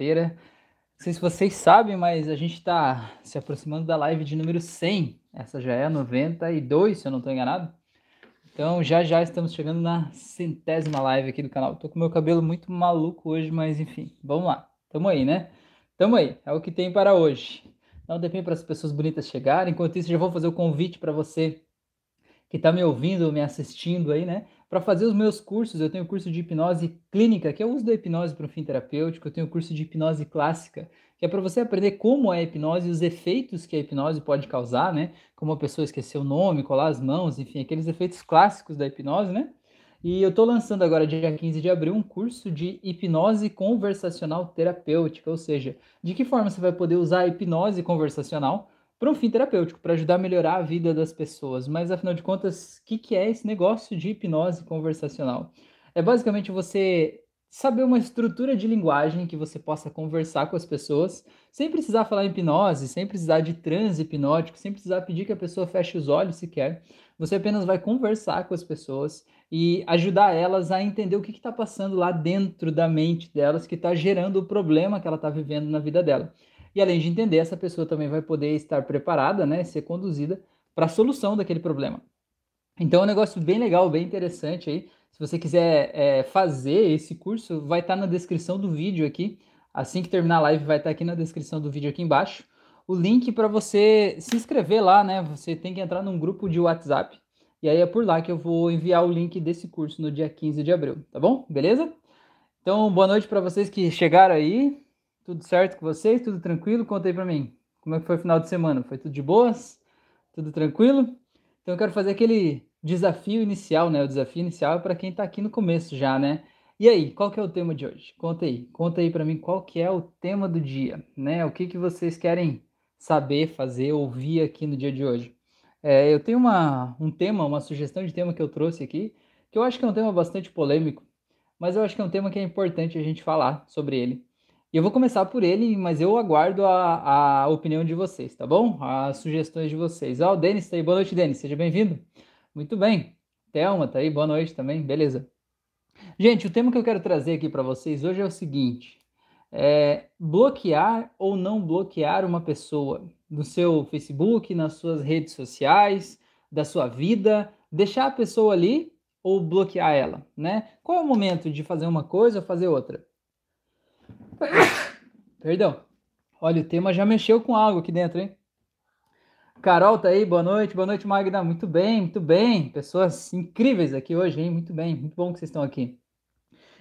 quarta-feira. Não sei se vocês sabem, mas a gente está se aproximando da live de número 100. Essa já é a 92, se eu não estou enganado. Então já já estamos chegando na centésima live aqui do canal. Tô com meu cabelo muito maluco hoje, mas enfim, vamos lá. Tamo aí, né? Tamo aí, é o que tem para hoje. Um tempinho para as pessoas bonitas chegarem. Enquanto isso, já vou fazer o convite para você que está me ouvindo, me assistindo aí, né? Para fazer os meus cursos, eu tenho curso de hipnose clínica, que é o uso da hipnose para um fim terapêutico. Eu tenho curso de hipnose clássica, que é para você aprender como é a hipnose e os efeitos que a hipnose pode causar, né? Como a pessoa esquecer o nome, colar as mãos, enfim, aqueles efeitos clássicos da hipnose, né? E eu estou lançando agora, dia 15 de abril, um curso de hipnose conversacional terapêutica, ou seja, de que forma você vai poder usar a hipnose conversacional para um fim terapêutico, para ajudar a melhorar a vida das pessoas. Mas afinal de contas, o que, que é esse negócio de hipnose conversacional? É basicamente você saber uma estrutura de linguagem que você possa conversar com as pessoas, sem precisar falar hipnose, sem precisar de transe hipnótico, sem precisar pedir que a pessoa feche os olhos sequer. Você apenas vai conversar com as pessoas e ajudar elas a entender o que está passando lá dentro da mente delas, que está gerando o problema que ela está vivendo na vida dela. E além de entender, essa pessoa também vai poder estar preparada, né, ser conduzida para a solução daquele problema. Então é um negócio bem legal, bem interessante aí. Se você quiser é, fazer esse curso, vai estar tá na descrição do vídeo aqui. Assim que terminar a live, vai estar tá aqui na descrição do vídeo aqui embaixo. O link para você se inscrever lá, né? Você tem que entrar num grupo de WhatsApp. E aí é por lá que eu vou enviar o link desse curso no dia 15 de abril, tá bom? Beleza? Então, boa noite para vocês que chegaram aí. Tudo certo com vocês? Tudo tranquilo? Conta aí para mim. Como é que foi o final de semana? Foi tudo de boas? Tudo tranquilo? Então eu quero fazer aquele desafio inicial, né? O desafio inicial é para quem está aqui no começo já, né? E aí, qual que é o tema de hoje? Conta aí, conta aí para mim qual que é o tema do dia, né? O que que vocês querem saber, fazer, ouvir aqui no dia de hoje? É, eu tenho uma, um tema, uma sugestão de tema que eu trouxe aqui, que eu acho que é um tema bastante polêmico, mas eu acho que é um tema que é importante a gente falar sobre ele. E eu vou começar por ele, mas eu aguardo a, a opinião de vocês, tá bom? As sugestões de vocês. Ó, oh, o Denis tá aí. Boa noite, Denis. Seja bem-vindo. Muito bem. Thelma tá aí. Boa noite também. Beleza. Gente, o tema que eu quero trazer aqui para vocês hoje é o seguinte: é bloquear ou não bloquear uma pessoa no seu Facebook, nas suas redes sociais, da sua vida, deixar a pessoa ali ou bloquear ela, né? Qual é o momento de fazer uma coisa ou fazer outra? Perdão. Olha, o tema já mexeu com algo aqui dentro, hein? Carol tá aí, boa noite, boa noite, Magda. Muito bem, muito bem. Pessoas incríveis aqui hoje, hein? Muito bem, muito bom que vocês estão aqui.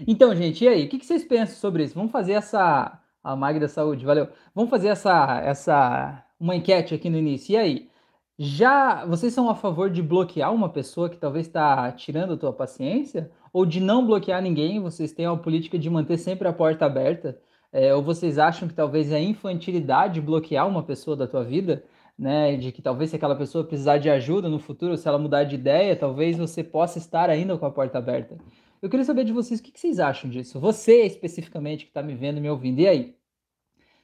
Então, gente, e aí? O que vocês pensam sobre isso? Vamos fazer essa. A Magda Saúde, valeu. Vamos fazer essa, essa uma enquete aqui no início. E aí? Já vocês são a favor de bloquear uma pessoa que talvez está tirando a tua paciência? Ou de não bloquear ninguém? Vocês têm uma política de manter sempre a porta aberta? É, ou vocês acham que talvez é infantilidade bloquear uma pessoa da tua vida? né, de que talvez se aquela pessoa precisar de ajuda no futuro, se ela mudar de ideia, talvez você possa estar ainda com a porta aberta. Eu queria saber de vocês o que vocês acham disso. Você especificamente que está me vendo e me ouvindo, e aí?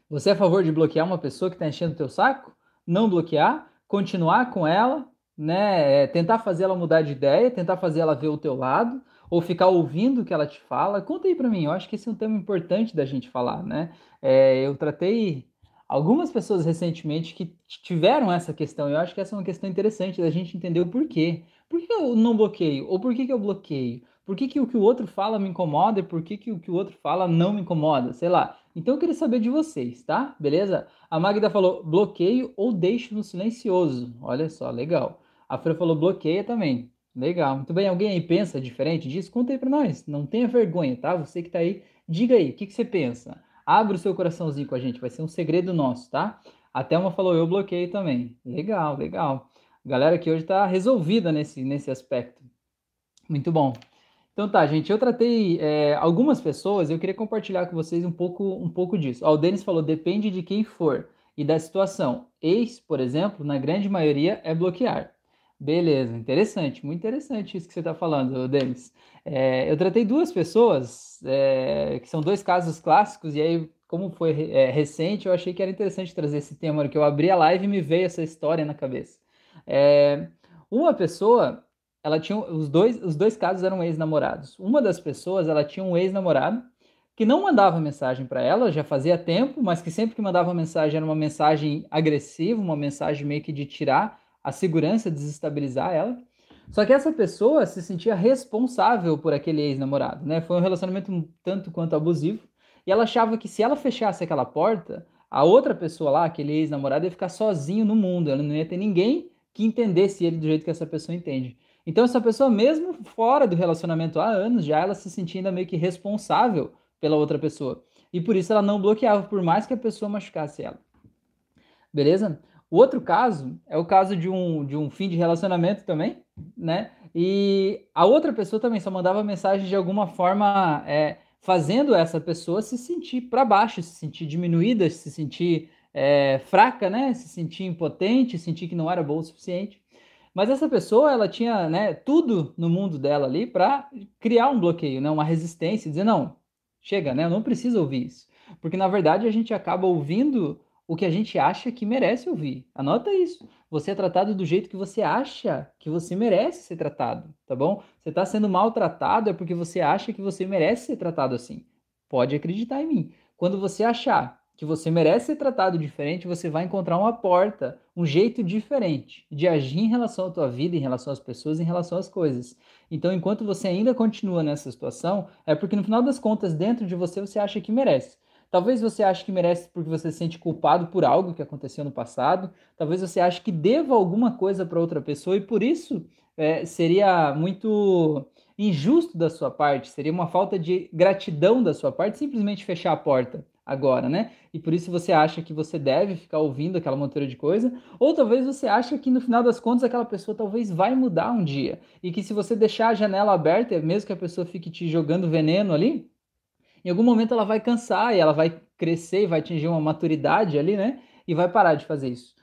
Você é a favor de bloquear uma pessoa que está enchendo o teu saco? Não bloquear? Continuar com ela? Né? É, tentar fazer ela mudar de ideia? Tentar fazer ela ver o teu lado? Ou ficar ouvindo o que ela te fala? Conta aí para mim. Eu acho que esse é um tema importante da gente falar, né? É, eu tratei algumas pessoas recentemente que tiveram essa questão. Eu acho que essa é uma questão interessante da gente entender o porquê. Por que eu não bloqueio? Ou por que, que eu bloqueio? Por que, que o que o outro fala me incomoda e por que, que o que o outro fala não me incomoda? Sei lá. Então eu queria saber de vocês, tá? Beleza? A Magda falou bloqueio ou deixo no silencioso. Olha só, legal. A Fran falou bloqueia também. Legal. Muito bem. Alguém aí pensa diferente disso? Conta aí pra nós. Não tenha vergonha, tá? Você que tá aí, diga aí. O que, que você pensa? Abre o seu coraçãozinho com a gente, vai ser um segredo nosso, tá? A Thelma falou, eu bloqueei também. Legal, legal. galera que hoje está resolvida nesse, nesse aspecto. Muito bom. Então tá, gente, eu tratei é, algumas pessoas, eu queria compartilhar com vocês um pouco, um pouco disso. Ó, o Denis falou, depende de quem for e da situação. Ex, por exemplo, na grande maioria é bloquear. Beleza, interessante, muito interessante isso que você está falando, Denis. É, eu tratei duas pessoas, é, que são dois casos clássicos, e aí, como foi é, recente, eu achei que era interessante trazer esse tema, que eu abri a live e me veio essa história na cabeça. É, uma pessoa, ela tinha, os dois, os dois casos eram ex-namorados. Uma das pessoas, ela tinha um ex-namorado, que não mandava mensagem para ela, já fazia tempo, mas que sempre que mandava mensagem era uma mensagem agressiva, uma mensagem meio que de tirar a segurança, desestabilizar ela. Só que essa pessoa se sentia responsável por aquele ex-namorado, né? Foi um relacionamento um tanto quanto abusivo, e ela achava que se ela fechasse aquela porta, a outra pessoa lá, aquele ex-namorado, ia ficar sozinho no mundo, ela não ia ter ninguém que entendesse ele do jeito que essa pessoa entende. Então essa pessoa, mesmo fora do relacionamento há anos, já ela se sentia ainda meio que responsável pela outra pessoa. E por isso ela não bloqueava, por mais que a pessoa machucasse ela. Beleza? O outro caso é o caso de um, de um fim de relacionamento também, né? E a outra pessoa também só mandava mensagem de alguma forma é, fazendo essa pessoa se sentir para baixo, se sentir diminuída, se sentir é, fraca, né? Se sentir impotente, sentir que não era boa o suficiente. Mas essa pessoa, ela tinha né, tudo no mundo dela ali para criar um bloqueio, né, uma resistência, dizer, não, chega, né, eu não preciso ouvir isso. Porque, na verdade, a gente acaba ouvindo o que a gente acha que merece ouvir. Anota isso. Você é tratado do jeito que você acha que você merece ser tratado, tá bom? Você está sendo maltratado é porque você acha que você merece ser tratado assim. Pode acreditar em mim. Quando você achar que você merece ser tratado diferente, você vai encontrar uma porta, um jeito diferente de agir em relação à tua vida, em relação às pessoas, em relação às coisas. Então, enquanto você ainda continua nessa situação, é porque no final das contas, dentro de você, você acha que merece. Talvez você ache que merece porque você se sente culpado por algo que aconteceu no passado. Talvez você ache que deva alguma coisa para outra pessoa e por isso é, seria muito injusto da sua parte, seria uma falta de gratidão da sua parte simplesmente fechar a porta agora, né? E por isso você acha que você deve ficar ouvindo aquela monteira de coisa, ou talvez você acha que no final das contas aquela pessoa talvez vai mudar um dia e que se você deixar a janela aberta, mesmo que a pessoa fique te jogando veneno ali, em algum momento ela vai cansar e ela vai crescer e vai atingir uma maturidade ali, né? E vai parar de fazer isso.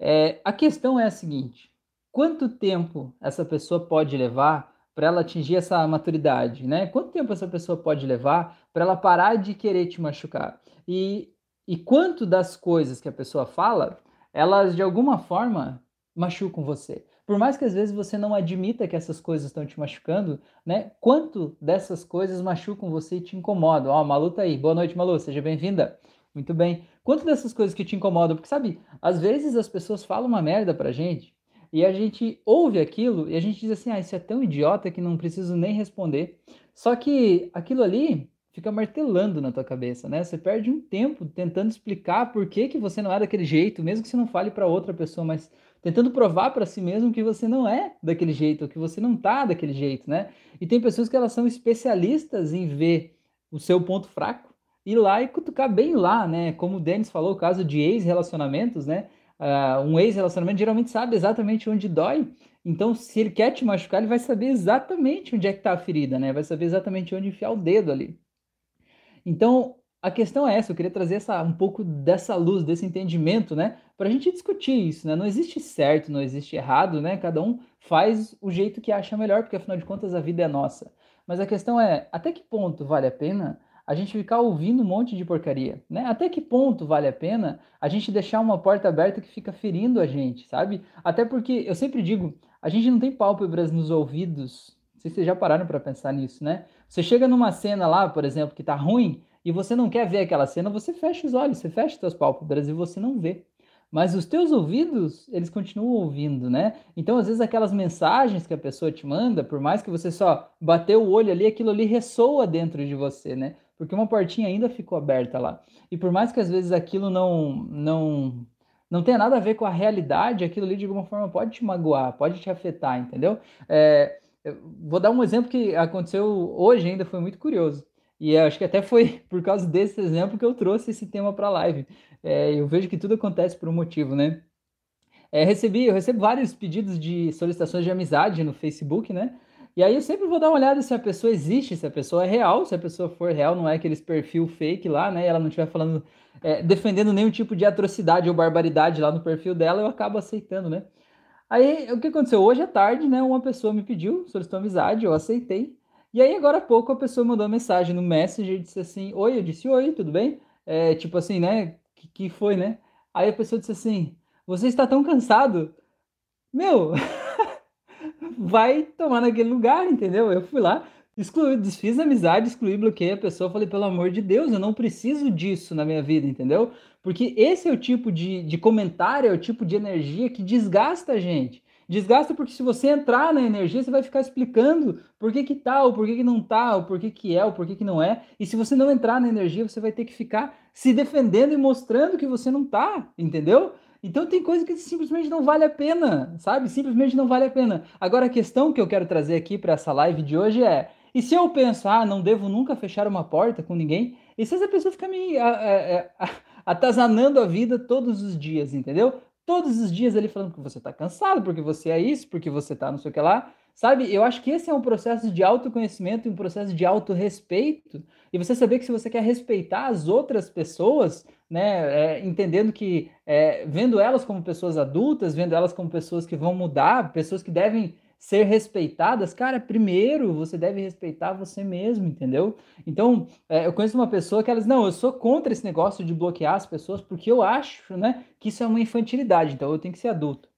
É, a questão é a seguinte: quanto tempo essa pessoa pode levar para ela atingir essa maturidade, né? Quanto tempo essa pessoa pode levar para ela parar de querer te machucar? E, e quanto das coisas que a pessoa fala, elas de alguma forma machucam você? Por mais que às vezes você não admita que essas coisas estão te machucando, né? Quanto dessas coisas machucam você e te incomodam? Ó, oh, Malu tá aí. Boa noite, Malu. Seja bem-vinda. Muito bem. Quanto dessas coisas que te incomodam? Porque, sabe, às vezes as pessoas falam uma merda pra gente e a gente ouve aquilo e a gente diz assim: ah, isso é tão idiota que não preciso nem responder. Só que aquilo ali fica martelando na tua cabeça, né? Você perde um tempo tentando explicar por que, que você não é daquele jeito, mesmo que você não fale para outra pessoa, mas tentando provar para si mesmo que você não é daquele jeito, que você não tá daquele jeito, né? E tem pessoas que elas são especialistas em ver o seu ponto fraco, ir lá e cutucar bem lá, né? Como o Denis falou, o caso de ex-relacionamentos, né? Uh, um ex-relacionamento geralmente sabe exatamente onde dói. Então, se ele quer te machucar, ele vai saber exatamente onde é que está a ferida, né? Vai saber exatamente onde enfiar o dedo ali. Então, a questão é essa, eu queria trazer essa, um pouco dessa luz, desse entendimento, né? Para a gente discutir isso, né? Não existe certo, não existe errado, né? Cada um faz o jeito que acha melhor, porque afinal de contas a vida é nossa. Mas a questão é, até que ponto vale a pena a gente ficar ouvindo um monte de porcaria, né? Até que ponto vale a pena a gente deixar uma porta aberta que fica ferindo a gente, sabe? Até porque eu sempre digo, a gente não tem pálpebras nos ouvidos. Não sei se vocês já pararam para pensar nisso, né? Você chega numa cena lá, por exemplo, que tá ruim, e você não quer ver aquela cena, você fecha os olhos, você fecha suas pálpebras e você não vê. Mas os teus ouvidos, eles continuam ouvindo, né? Então, às vezes, aquelas mensagens que a pessoa te manda, por mais que você só bateu o olho ali, aquilo ali ressoa dentro de você, né? Porque uma portinha ainda ficou aberta lá. E por mais que às vezes aquilo não não não tenha nada a ver com a realidade, aquilo ali de alguma forma pode te magoar, pode te afetar, entendeu? É, vou dar um exemplo que aconteceu hoje ainda, foi muito curioso. E acho que até foi por causa desse exemplo que eu trouxe esse tema para a live. É, eu vejo que tudo acontece por um motivo, né? É, recebi, eu recebo vários pedidos de solicitações de amizade no Facebook, né? E aí eu sempre vou dar uma olhada se a pessoa existe, se a pessoa é real, se a pessoa for real, não é aqueles perfil fake lá, né? E ela não estiver falando, é, defendendo nenhum tipo de atrocidade ou barbaridade lá no perfil dela, eu acabo aceitando, né? Aí o que aconteceu? Hoje à tarde, né? Uma pessoa me pediu, solicitou amizade, eu aceitei. E aí, agora há pouco, a pessoa mandou uma mensagem no Messenger e disse assim: Oi, eu disse: Oi, tudo bem? É, tipo assim, né? Que, que foi, né? Aí a pessoa disse assim: Você está tão cansado? Meu, vai tomar naquele lugar, entendeu? Eu fui lá, Excluí, desfiz a amizade, excluí, bloqueei a pessoa. Falei, pelo amor de Deus, eu não preciso disso na minha vida, entendeu? Porque esse é o tipo de, de comentário, é o tipo de energia que desgasta a gente. Desgasta porque se você entrar na energia, você vai ficar explicando por que que tá, ou por que que não tá, ou por que que é, ou por que que não é. E se você não entrar na energia, você vai ter que ficar se defendendo e mostrando que você não tá, entendeu? Então tem coisa que simplesmente não vale a pena, sabe? Simplesmente não vale a pena. Agora a questão que eu quero trazer aqui para essa live de hoje é: e se eu pensar, ah, não devo nunca fechar uma porta com ninguém? E se essa pessoa ficar me a, a, a, atazanando a vida todos os dias, entendeu? Todos os dias ele falando que você tá cansado, porque você é isso, porque você tá não sei o que lá. Sabe? Eu acho que esse é um processo de autoconhecimento um processo de autorrespeito. E você saber que se você quer respeitar as outras pessoas, né, é, entendendo que, é, vendo elas como pessoas adultas, vendo elas como pessoas que vão mudar, pessoas que devem ser respeitadas, cara, primeiro você deve respeitar você mesmo, entendeu? Então, é, eu conheço uma pessoa que elas, não, eu sou contra esse negócio de bloquear as pessoas porque eu acho, né, que isso é uma infantilidade, então eu tenho que ser adulto.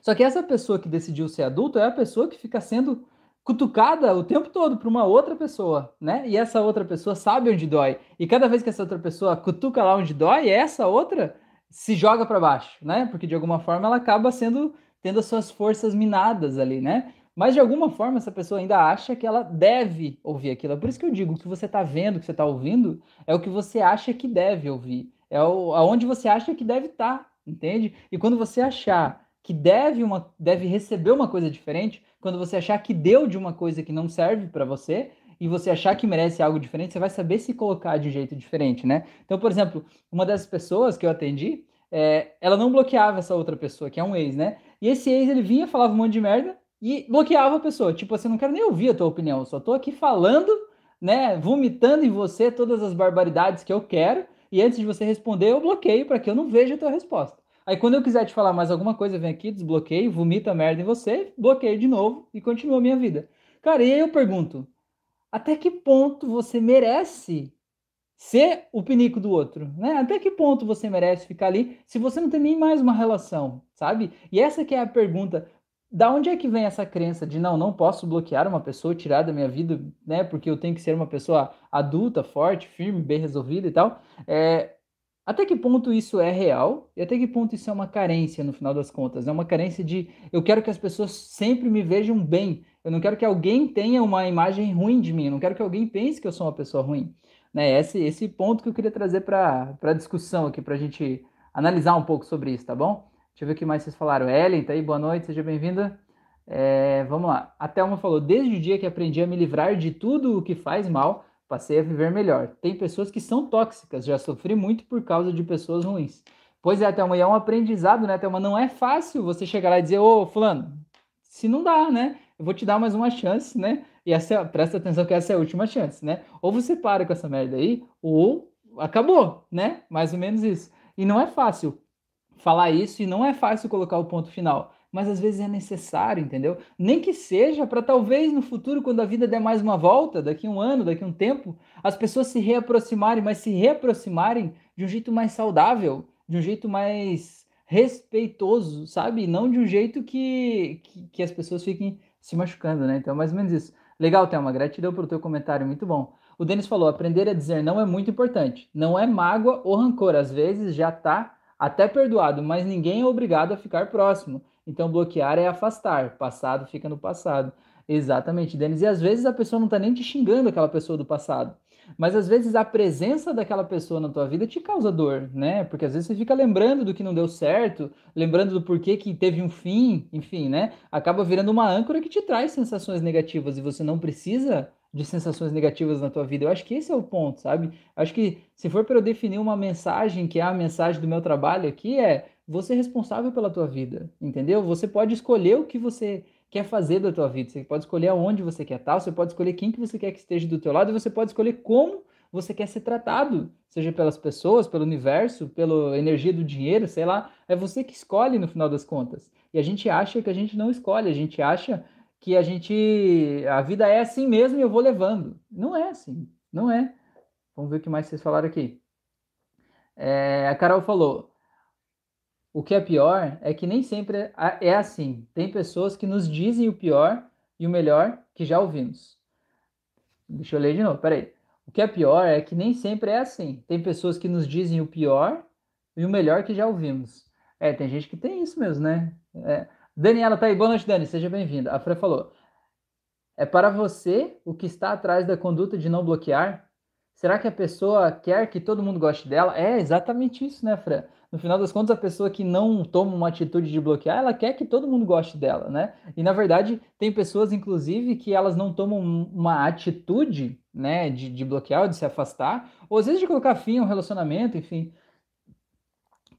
Só que essa pessoa que decidiu ser adulto é a pessoa que fica sendo cutucada o tempo todo por uma outra pessoa, né? E essa outra pessoa sabe onde dói. E cada vez que essa outra pessoa cutuca lá onde dói, essa outra se joga para baixo, né? Porque de alguma forma ela acaba sendo tendo as suas forças minadas ali, né? Mas de alguma forma essa pessoa ainda acha que ela deve ouvir aquilo. É por isso que eu digo, o que você está vendo, o que você está ouvindo, é o que você acha que deve ouvir. É o, aonde você acha que deve estar, tá, entende? E quando você achar que deve, uma, deve receber uma coisa diferente, quando você achar que deu de uma coisa que não serve para você, e você achar que merece algo diferente, você vai saber se colocar de um jeito diferente, né? Então, por exemplo, uma dessas pessoas que eu atendi, é, ela não bloqueava essa outra pessoa, que é um ex, né? E esse ex, ele vinha, falava um monte de merda e bloqueava a pessoa. Tipo assim, não quero nem ouvir a tua opinião, só tô aqui falando, né, vomitando em você todas as barbaridades que eu quero, e antes de você responder, eu bloqueio para que eu não veja a tua resposta. Aí quando eu quiser te falar mais alguma coisa, vem aqui, desbloqueio, vomita merda em você, bloqueio de novo e continua a minha vida. Cara, e aí eu pergunto, até que ponto você merece ser o pinico do outro, né? Até que ponto você merece ficar ali se você não tem nem mais uma relação, sabe? E essa que é a pergunta. Da onde é que vem essa crença de não, não posso bloquear uma pessoa, tirar da minha vida, né? Porque eu tenho que ser uma pessoa adulta, forte, firme, bem resolvida e tal. É, até que ponto isso é real e até que ponto isso é uma carência no final das contas? É uma carência de eu quero que as pessoas sempre me vejam bem. Eu não quero que alguém tenha uma imagem ruim de mim. Eu não quero que alguém pense que eu sou uma pessoa ruim né, esse, esse ponto que eu queria trazer para a discussão aqui, para a gente analisar um pouco sobre isso, tá bom? Deixa eu ver o que mais vocês falaram. Ellen, tá aí, boa noite, seja bem-vinda. É, vamos lá. A Thelma falou: desde o dia que aprendi a me livrar de tudo o que faz mal, passei a viver melhor. Tem pessoas que são tóxicas, já sofri muito por causa de pessoas ruins. Pois é, Thelma, e é um aprendizado, né, Thelma? Não é fácil você chegar lá e dizer, ô, Fulano, se não dá, né? Eu vou te dar mais uma chance, né? E essa, presta atenção que essa é a última chance, né? Ou você para com essa merda aí, ou acabou, né? Mais ou menos isso. E não é fácil falar isso e não é fácil colocar o ponto final, mas às vezes é necessário, entendeu? Nem que seja para talvez no futuro, quando a vida der mais uma volta, daqui um ano, daqui um tempo, as pessoas se reaproximarem, mas se reaproximarem de um jeito mais saudável, de um jeito mais respeitoso, sabe? Não de um jeito que, que, que as pessoas fiquem se machucando, né? Então, mais ou menos isso. Legal, Thelma, gratidão pelo teu comentário, muito bom. O Denis falou: aprender a dizer não é muito importante. Não é mágoa ou rancor, às vezes já está até perdoado, mas ninguém é obrigado a ficar próximo. Então, bloquear é afastar. Passado fica no passado. Exatamente, Denis. E às vezes a pessoa não está nem te xingando aquela pessoa do passado. Mas às vezes a presença daquela pessoa na tua vida te causa dor, né? Porque às vezes você fica lembrando do que não deu certo, lembrando do porquê que teve um fim, enfim, né? Acaba virando uma âncora que te traz sensações negativas e você não precisa de sensações negativas na tua vida. Eu acho que esse é o ponto, sabe? Acho que se for para eu definir uma mensagem, que é a mensagem do meu trabalho aqui, é você é responsável pela tua vida, entendeu? Você pode escolher o que você quer fazer da tua vida. Você pode escolher aonde você quer estar, você pode escolher quem que você quer que esteja do teu lado e você pode escolher como você quer ser tratado, seja pelas pessoas, pelo universo, pela energia do dinheiro, sei lá, é você que escolhe no final das contas. E a gente acha que a gente não escolhe, a gente acha que a gente a vida é assim mesmo e eu vou levando. Não é assim, não é. Vamos ver o que mais vocês falaram aqui. É, a Carol falou: o que é pior é que nem sempre é assim. Tem pessoas que nos dizem o pior e o melhor que já ouvimos. Deixa eu ler de novo, peraí. O que é pior é que nem sempre é assim. Tem pessoas que nos dizem o pior e o melhor que já ouvimos. É, tem gente que tem isso mesmo, né? É. Daniela tá aí. Boa noite, Dani. Seja bem-vinda. A Fran falou: É para você o que está atrás da conduta de não bloquear? Será que a pessoa quer que todo mundo goste dela? É exatamente isso, né, Fran? No final das contas, a pessoa que não toma uma atitude de bloquear, ela quer que todo mundo goste dela, né? E na verdade, tem pessoas, inclusive, que elas não tomam uma atitude, né, de, de bloquear ou de se afastar, ou às vezes de colocar fim a um relacionamento, enfim,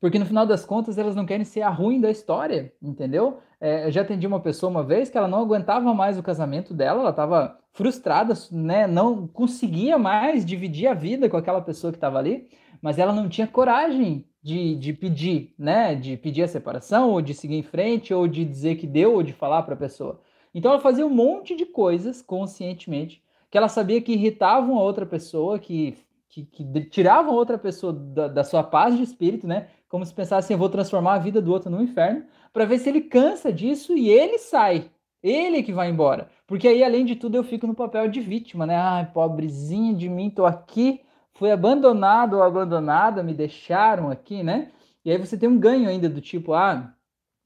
porque no final das contas elas não querem ser a ruim da história, entendeu? É, eu já atendi uma pessoa uma vez que ela não aguentava mais o casamento dela, ela estava frustrada, né? Não conseguia mais dividir a vida com aquela pessoa que estava ali, mas ela não tinha coragem de, de pedir, né? De pedir a separação, ou de seguir em frente, ou de dizer que deu, ou de falar para a pessoa. Então ela fazia um monte de coisas conscientemente que ela sabia que irritavam a outra pessoa, que que, que tiravam outra pessoa da, da, sua paz de espírito, né? Como se pensasse assim, eu vou transformar a vida do outro no inferno, para ver se ele cansa disso e ele sai. Ele que vai embora. Porque aí, além de tudo, eu fico no papel de vítima, né? Ai, pobrezinho de mim, tô aqui, fui abandonado ou abandonada, me deixaram aqui, né? E aí você tem um ganho ainda do tipo, ah,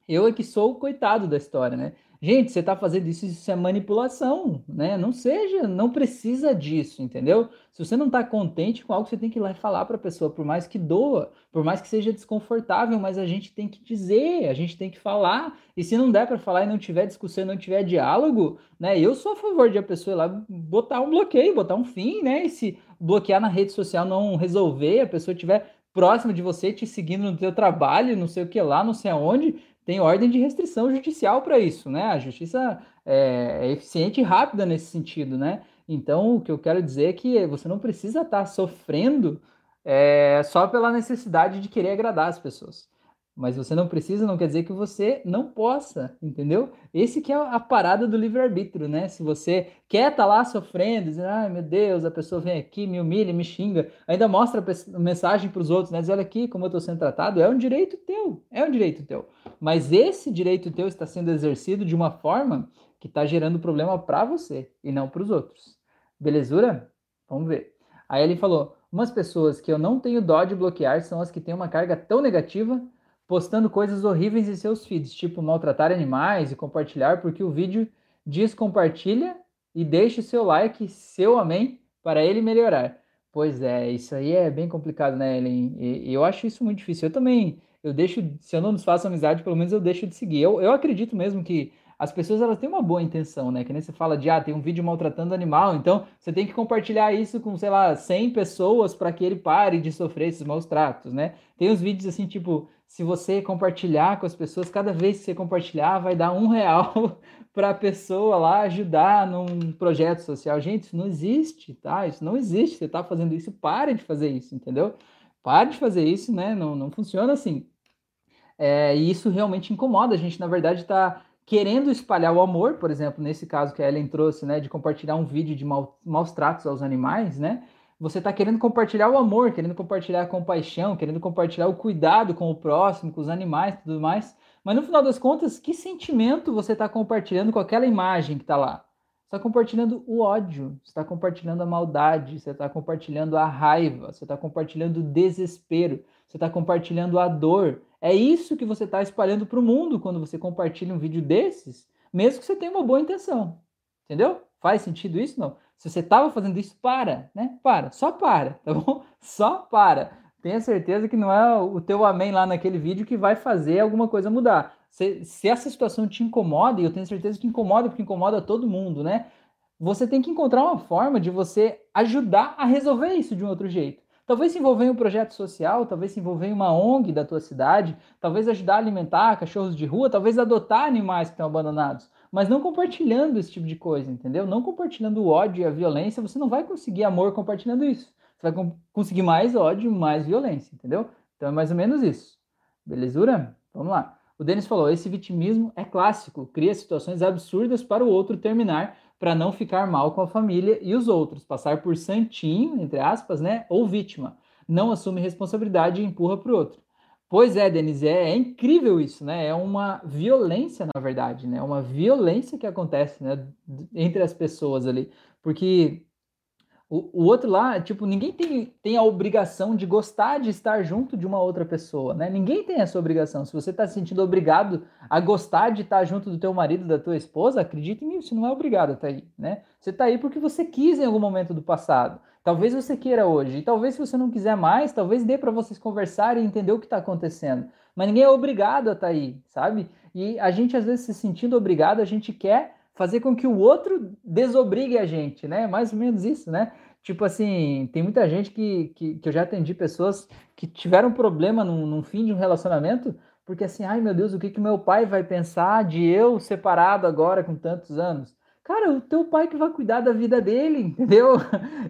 eu é que sou o coitado da história, né? Gente, você está fazendo isso, isso é manipulação, né? Não seja, não precisa disso, entendeu? Se você não está contente com algo, você tem que ir lá e falar para a pessoa, por mais que doa, por mais que seja desconfortável, mas a gente tem que dizer, a gente tem que falar. E se não der para falar e não tiver discussão, não tiver diálogo, né? Eu sou a favor de a pessoa ir lá botar um bloqueio, botar um fim, né? E se bloquear na rede social não resolver, a pessoa estiver próximo de você, te seguindo no teu trabalho, não sei o que lá, não sei aonde, tem ordem de restrição judicial para isso, né? A justiça é, é, eficiente e rápida nesse sentido, né? Então, o que eu quero dizer é que você não precisa estar tá sofrendo é, só pela necessidade de querer agradar as pessoas. Mas você não precisa, não quer dizer que você não possa, entendeu? Esse que é a parada do livre-arbítrio, né? Se você quer estar tá lá sofrendo, dizendo, ai meu Deus, a pessoa vem aqui, me humilha, me xinga, ainda mostra a mensagem para os outros, né? Diz, olha aqui como eu estou sendo tratado, é um direito teu, é um direito teu. Mas esse direito teu está sendo exercido de uma forma que está gerando problema para você e não para os outros. Belezura? Vamos ver. Aí ele falou, umas pessoas que eu não tenho dó de bloquear são as que têm uma carga tão negativa postando coisas horríveis em seus feeds, tipo maltratar animais e compartilhar, porque o vídeo diz compartilha e deixe seu like, seu amém, para ele melhorar. Pois é, isso aí é bem complicado, né, Ellen? E, eu acho isso muito difícil. Eu também, eu deixo, se eu não desfaço amizade, pelo menos eu deixo de seguir. Eu, eu acredito mesmo que as pessoas elas têm uma boa intenção, né? Que nem você fala de, ah, tem um vídeo maltratando animal, então você tem que compartilhar isso com, sei lá, 100 pessoas para que ele pare de sofrer esses maus tratos, né? Tem uns vídeos assim, tipo, se você compartilhar com as pessoas, cada vez que você compartilhar, vai dar um real para a pessoa lá ajudar num projeto social. Gente, isso não existe, tá? Isso não existe. Você está fazendo isso, pare de fazer isso, entendeu? Pare de fazer isso, né? Não, não funciona assim. É, e isso realmente incomoda. A gente, na verdade, está querendo espalhar o amor, por exemplo, nesse caso que a Ellen trouxe, né, de compartilhar um vídeo de maus tratos aos animais, né? Você está querendo compartilhar o amor, querendo compartilhar a compaixão, querendo compartilhar o cuidado com o próximo, com os animais e tudo mais. Mas no final das contas, que sentimento você está compartilhando com aquela imagem que está lá? Você está compartilhando o ódio, você está compartilhando a maldade, você está compartilhando a raiva, você está compartilhando o desespero, você está compartilhando a dor. É isso que você está espalhando para o mundo quando você compartilha um vídeo desses, mesmo que você tenha uma boa intenção. Entendeu? Faz sentido isso? Não. Se você estava fazendo isso, para, né? Para, só para, tá bom? Só para. Tenha certeza que não é o teu amém lá naquele vídeo que vai fazer alguma coisa mudar. Se, se essa situação te incomoda, e eu tenho certeza que incomoda, porque incomoda todo mundo, né? Você tem que encontrar uma forma de você ajudar a resolver isso de um outro jeito. Talvez se envolver em um projeto social, talvez se envolver em uma ONG da tua cidade, talvez ajudar a alimentar cachorros de rua, talvez adotar animais que estão abandonados mas não compartilhando esse tipo de coisa, entendeu? Não compartilhando o ódio e a violência, você não vai conseguir amor compartilhando isso. Você vai conseguir mais ódio, mais violência, entendeu? Então é mais ou menos isso. Belezura? Vamos lá. O Denis falou: esse vitimismo é clássico, cria situações absurdas para o outro terminar para não ficar mal com a família e os outros, passar por santinho, entre aspas, né? Ou vítima. Não assume responsabilidade e empurra para o outro. Pois é, Denise, é, é, incrível isso, né? É uma violência, na verdade, né? É uma violência que acontece né? entre as pessoas ali. Porque O, o outro lá, tipo, ninguém tem, tem a obrigação de gostar de estar junto de uma outra pessoa, né? Ninguém tem essa obrigação. Se você está se sentindo obrigado a gostar de estar junto do teu marido, da tua esposa, acredite em mim, você não é obrigado a estar aí, né? Você está aí porque você quis em algum momento do passado. Talvez você queira hoje. E talvez se você não quiser mais, talvez dê para vocês conversarem e entender o que está acontecendo. Mas ninguém é obrigado a estar aí, sabe? E a gente, às vezes, se sentindo obrigado, a gente quer fazer com que o outro desobrigue a gente, né? Mais ou menos isso, né? Tipo assim, tem muita gente que, que, que eu já atendi pessoas que tiveram problema num, num, fim de um relacionamento, porque assim, ai meu Deus, o que que meu pai vai pensar de eu separado agora com tantos anos? Cara, o teu pai que vai cuidar da vida dele, entendeu?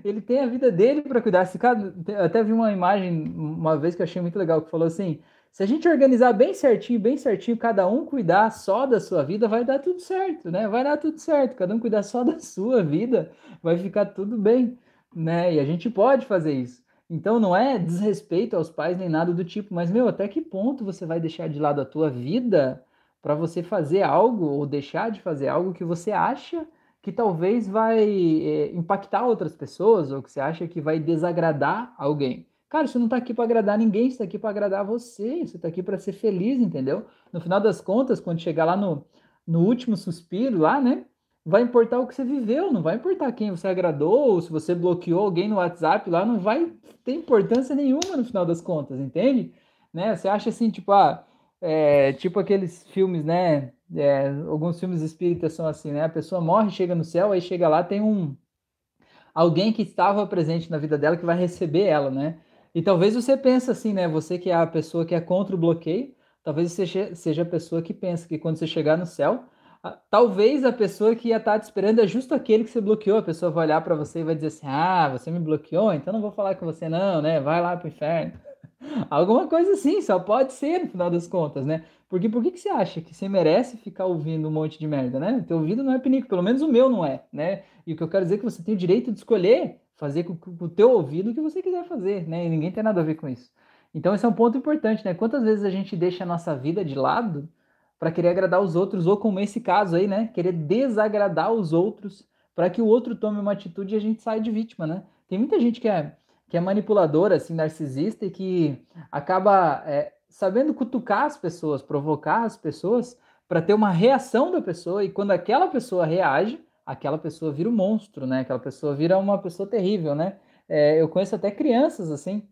Ele tem a vida dele para cuidar. Se cada, até vi uma imagem uma vez que eu achei muito legal que falou assim: se a gente organizar bem certinho, bem certinho, cada um cuidar só da sua vida, vai dar tudo certo, né? Vai dar tudo certo. Cada um cuidar só da sua vida, vai ficar tudo bem, né? E a gente pode fazer isso. Então não é desrespeito aos pais nem nada do tipo, mas meu, até que ponto você vai deixar de lado a tua vida para você fazer algo ou deixar de fazer algo que você acha que talvez vai é, impactar outras pessoas ou que você acha que vai desagradar alguém. Cara, você não está aqui para agradar ninguém, você está aqui para agradar você, você está aqui para ser feliz, entendeu? No final das contas, quando chegar lá no, no último suspiro, lá, né? Vai importar o que você viveu, não vai importar quem você agradou, ou se você bloqueou alguém no WhatsApp lá, não vai ter importância nenhuma no final das contas, entende? Né? Você acha assim, tipo, ah, é, tipo aqueles filmes, né? É, alguns filmes espíritas são assim, né? A pessoa morre, chega no céu, aí chega lá, tem um alguém que estava presente na vida dela que vai receber ela, né? E talvez você pense assim, né? Você que é a pessoa que é contra o bloqueio, talvez você seja a pessoa que pensa que quando você chegar no céu, talvez a pessoa que ia estar te esperando é justo aquele que você bloqueou. A pessoa vai olhar para você e vai dizer assim: Ah, você me bloqueou, então não vou falar com você, não, né? Vai lá pro inferno. Alguma coisa assim, só pode ser no final das contas, né? Porque por que, que você acha que você merece ficar ouvindo um monte de merda, né? O teu ouvido não é pinico, pelo menos o meu não é, né? E o que eu quero dizer é que você tem o direito de escolher fazer com, com o teu ouvido o que você quiser fazer, né? E ninguém tem nada a ver com isso. Então esse é um ponto importante, né? Quantas vezes a gente deixa a nossa vida de lado para querer agradar os outros, ou como esse caso aí, né? Querer desagradar os outros para que o outro tome uma atitude e a gente saia de vítima, né? Tem muita gente que é, que é manipuladora, assim, narcisista e que acaba é, sabendo cutucar as pessoas, provocar as pessoas para ter uma reação da pessoa e quando aquela pessoa reage, aquela pessoa vira um monstro, né? Aquela pessoa vira uma pessoa terrível, né? É, eu conheço até crianças assim,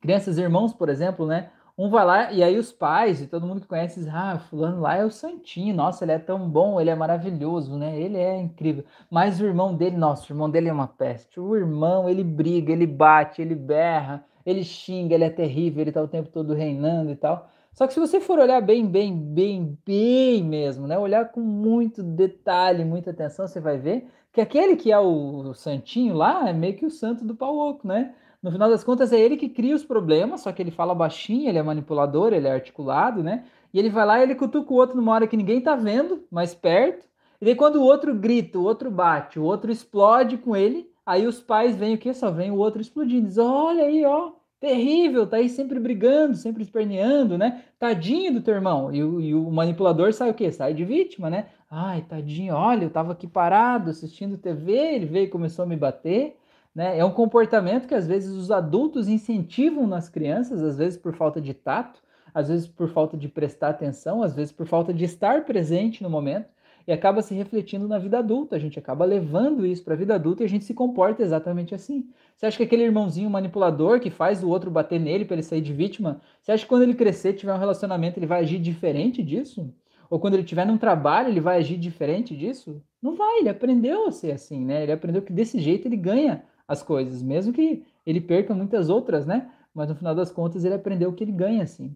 crianças irmãos, por exemplo, né? Um vai lá e aí os pais e todo mundo que conhece ah, fulano lá é o santinho, nossa, ele é tão bom, ele é maravilhoso, né? Ele é incrível. Mas o irmão dele, nossa, o irmão dele é uma peste. O irmão, ele briga, ele bate, ele berra, ele xinga, ele é terrível, ele tá o tempo todo reinando e tal. Só que se você for olhar bem, bem, bem, bem mesmo, né? Olhar com muito detalhe, muita atenção, você vai ver que aquele que é o, santinho lá é meio que o santo do pau oco, né? No final das contas, é ele que cria os problemas, só que ele fala baixinho, ele é manipulador, ele é articulado, né? E ele vai lá e ele cutuca o outro numa hora que ninguém tá vendo, mais perto. E daí quando o outro grita, o outro bate, o outro explode com ele, aí os pais vêm o quê? Só vem o outro explodindo. Diz, olha aí, ó, terrível, tá aí sempre brigando, sempre esperneando, né? Tadinho do teu irmão. E o, e o, manipulador sai o quê? Sai de vítima, né? Ai, tadinho, olha, eu tava aqui parado assistindo TV, ele veio e começou a me bater. Né? É um comportamento que às vezes os adultos incentivam nas crianças, às vezes por falta de tato, às vezes por falta de prestar atenção, às vezes por falta de estar presente no momento e acaba se refletindo na vida adulta. A gente acaba levando isso para a vida adulta e a gente se comporta exatamente assim. Você acha que aquele irmãozinho manipulador que faz o outro bater nele para ele sair de vítima, você acha que quando ele crescer, tiver um relacionamento, ele vai agir diferente disso? Ou quando ele tiver num trabalho, ele vai agir diferente disso? Não vai, ele aprendeu a ser assim, né? Ele aprendeu que desse jeito ele ganha as coisas, mesmo que ele perca muitas outras, né? Mas no final das contas ele aprendeu que ele ganha assim.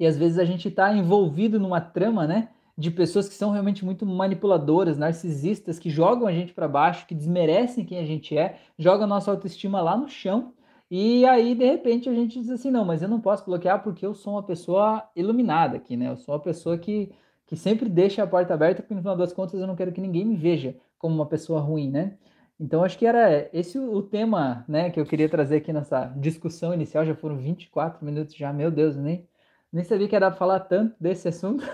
E às vezes a gente está envolvido numa trama, né? De pessoas que são realmente muito manipuladoras, narcisistas, que jogam a gente para baixo, que desmerecem quem a gente é, jogam a nossa autoestima lá no chão. E aí, de repente, a gente diz assim: não, mas eu não posso bloquear porque eu sou uma pessoa iluminada aqui, né? Eu sou uma pessoa que, que sempre deixa a porta aberta, porque no final das contas eu não quero que ninguém me veja como uma pessoa ruim, né? Então, acho que era esse o tema né, que eu queria trazer aqui nessa discussão inicial. Já foram 24 minutos já, meu Deus, nem, nem sabia que era falar tanto desse assunto.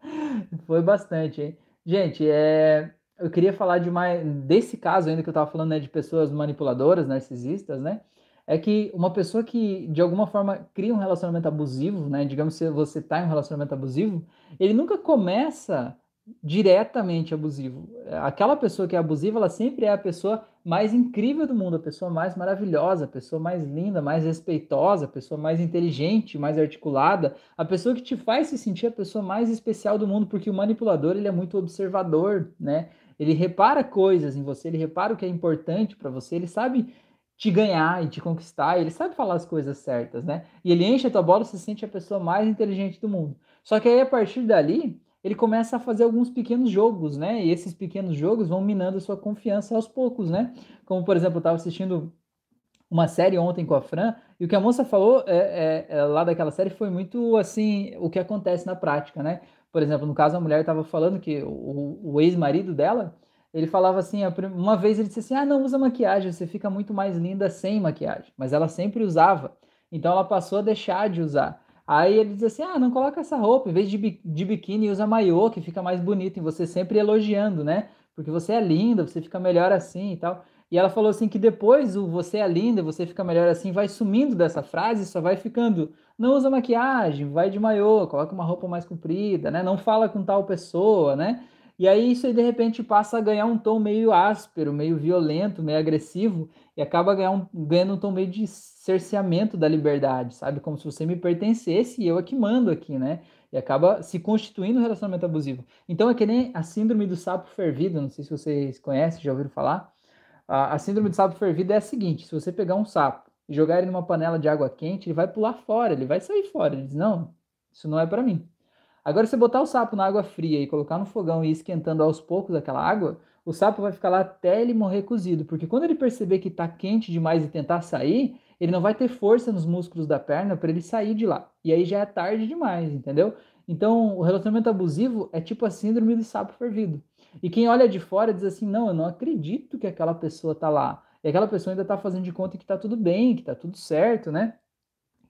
Foi bastante, hein? Gente, é... eu queria falar de mais desse caso ainda que eu estava falando, né, de pessoas manipuladoras, narcisistas, né? É que uma pessoa que de alguma forma cria um relacionamento abusivo, né? Digamos se você está em um relacionamento abusivo, ele nunca começa diretamente abusivo. Aquela pessoa que é abusiva, ela sempre é a pessoa mais incrível do mundo, a pessoa mais maravilhosa, a pessoa mais linda, mais respeitosa, a pessoa mais inteligente, mais articulada, a pessoa que te faz se sentir a pessoa mais especial do mundo, porque o manipulador, ele é muito observador, né? Ele repara coisas em você, ele repara o que é importante para você, ele sabe te ganhar e te conquistar, ele sabe falar as coisas certas, né? E ele enche a tua bola, você se sente a pessoa mais inteligente do mundo. Só que aí a partir dali, ele começa a fazer alguns pequenos jogos, né? E esses pequenos jogos vão minando a sua confiança aos poucos, né? Como, por exemplo, eu estava assistindo uma série ontem com a Fran, e o que a moça falou é, é, é, lá daquela série foi muito, assim, o que acontece na prática, né? Por exemplo, no caso, a mulher estava falando que o, o ex-marido dela, ele falava assim, uma vez ele disse assim, ah, não usa maquiagem, você fica muito mais linda sem maquiagem. Mas ela sempre usava, então ela passou a deixar de usar. Aí ele diz assim: ah, não coloca essa roupa, em vez de, de biquíni, usa maiô, que fica mais bonito, e você sempre elogiando, né? Porque você é linda, você fica melhor assim e tal. E ela falou assim que depois o você é linda, você fica melhor assim, vai sumindo dessa frase, só vai ficando, não usa maquiagem, vai de maiô, coloca uma roupa mais comprida, né? Não fala com tal pessoa, né? E aí isso aí, de repente passa a ganhar um tom meio áspero, meio violento, meio agressivo, e acaba um, ganhando um tom meio de cerceamento da liberdade, sabe? Como se você me pertencesse e eu é que mando aqui, né? E acaba se constituindo um relacionamento abusivo. Então é que nem a síndrome do sapo fervido, não sei se vocês conhecem, já ouviram falar. A, a síndrome do sapo fervido é a seguinte: se você pegar um sapo e jogar ele numa panela de água quente, ele vai pular fora, ele vai sair fora. Ele diz: Não, isso não é para mim. Agora, se botar o sapo na água fria e colocar no fogão e ir esquentando aos poucos aquela água, o sapo vai ficar lá até ele morrer cozido, porque quando ele perceber que está quente demais e tentar sair, ele não vai ter força nos músculos da perna para ele sair de lá. E aí já é tarde demais, entendeu? Então, o relacionamento abusivo é tipo a síndrome do sapo fervido. E quem olha de fora diz assim: não, eu não acredito que aquela pessoa está lá. E aquela pessoa ainda está fazendo de conta que está tudo bem, que está tudo certo, né?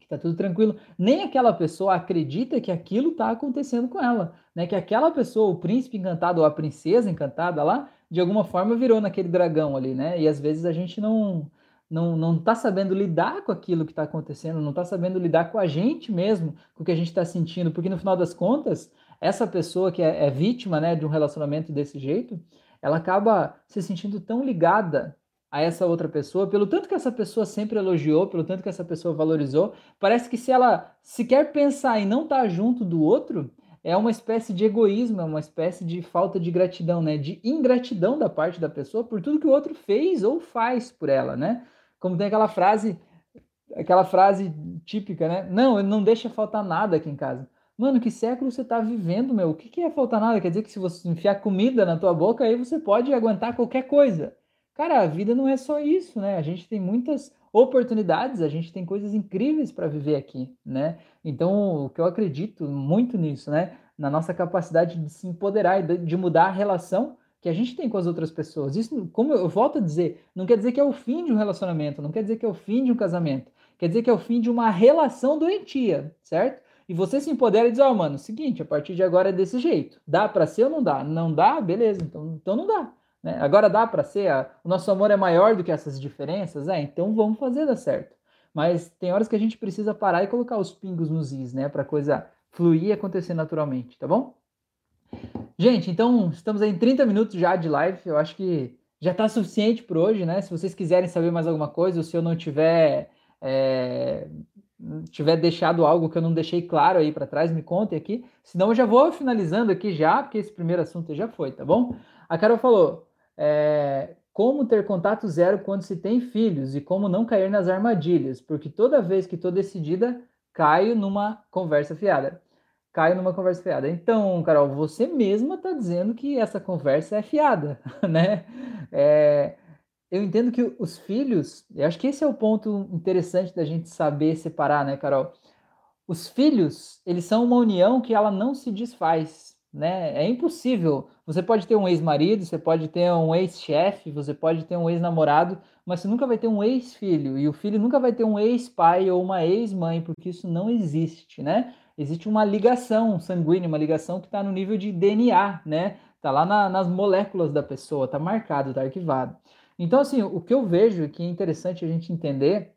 Tá tudo tranquilo. Nem aquela pessoa acredita que aquilo tá acontecendo com ela, né? Que aquela pessoa, o príncipe encantado ou a princesa encantada lá, de alguma forma virou naquele dragão ali, né? E às vezes a gente não não, não tá sabendo lidar com aquilo que está acontecendo, não tá sabendo lidar com a gente mesmo, com o que a gente está sentindo, porque no final das contas, essa pessoa que é, é vítima, né, de um relacionamento desse jeito, ela acaba se sentindo tão ligada a essa outra pessoa, pelo tanto que essa pessoa sempre elogiou, pelo tanto que essa pessoa valorizou, parece que se ela sequer pensar em não estar tá junto do outro, é uma espécie de egoísmo, é uma espécie de falta de gratidão, né? De ingratidão da parte da pessoa por tudo que o outro fez ou faz por ela, né? Como tem aquela frase, aquela frase típica, né? Não, não deixa faltar nada aqui em casa. Mano, que século você tá vivendo, meu? O que, que é faltar nada? Quer dizer que se você enfiar comida na tua boca, aí você pode aguentar qualquer coisa. Cara, a vida não é só isso, né? A gente tem muitas oportunidades, a gente tem coisas incríveis para viver aqui, né? Então, o que eu acredito muito nisso, né? Na nossa capacidade de se empoderar e de mudar a relação que a gente tem com as outras pessoas. Isso, como eu volto a dizer, não quer dizer que é o fim de um relacionamento, não quer dizer que é o fim de um casamento, quer dizer que é o fim de uma relação doentia, certo? E você se empodera e diz, ó, oh, mano, seguinte, a partir de agora é desse jeito. Dá para ser ou não dá? Não dá? Beleza, então, então não dá. Né? Agora dá para ser, a, o nosso amor é maior do que essas diferenças? É, então vamos fazer dar certo. Mas tem horas que a gente precisa parar e colocar os pingos nos is, né? Para coisa fluir e acontecer naturalmente, tá bom? Gente, então estamos em 30 minutos já de live. Eu acho que já está suficiente por hoje, né? Se vocês quiserem saber mais alguma coisa, ou se eu não tiver é, tiver deixado algo que eu não deixei claro aí para trás, me contem aqui. Senão eu já vou finalizando aqui já, porque esse primeiro assunto já foi, tá bom? A Carol falou: é, como ter contato zero quando se tem filhos e como não cair nas armadilhas, porque toda vez que estou decidida, caio numa conversa fiada. Caio numa conversa fiada. Então, Carol, você mesma está dizendo que essa conversa é fiada, né? É, eu entendo que os filhos, eu acho que esse é o ponto interessante da gente saber separar, né, Carol? Os filhos, eles são uma união que ela não se desfaz, né? É impossível você pode ter um ex-marido, você pode ter um ex-chefe, você pode ter um ex-namorado, mas você nunca vai ter um ex-filho. E o filho nunca vai ter um ex-pai ou uma ex-mãe, porque isso não existe, né? Existe uma ligação sanguínea, uma ligação que está no nível de DNA, né? Tá lá na, nas moléculas da pessoa, tá marcado, tá arquivado. Então, assim, o que eu vejo que é interessante a gente entender,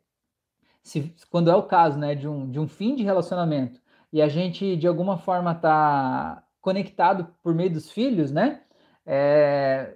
se, quando é o caso, né, de um, de um fim de relacionamento, e a gente, de alguma forma, tá conectado por meio dos filhos, né, é,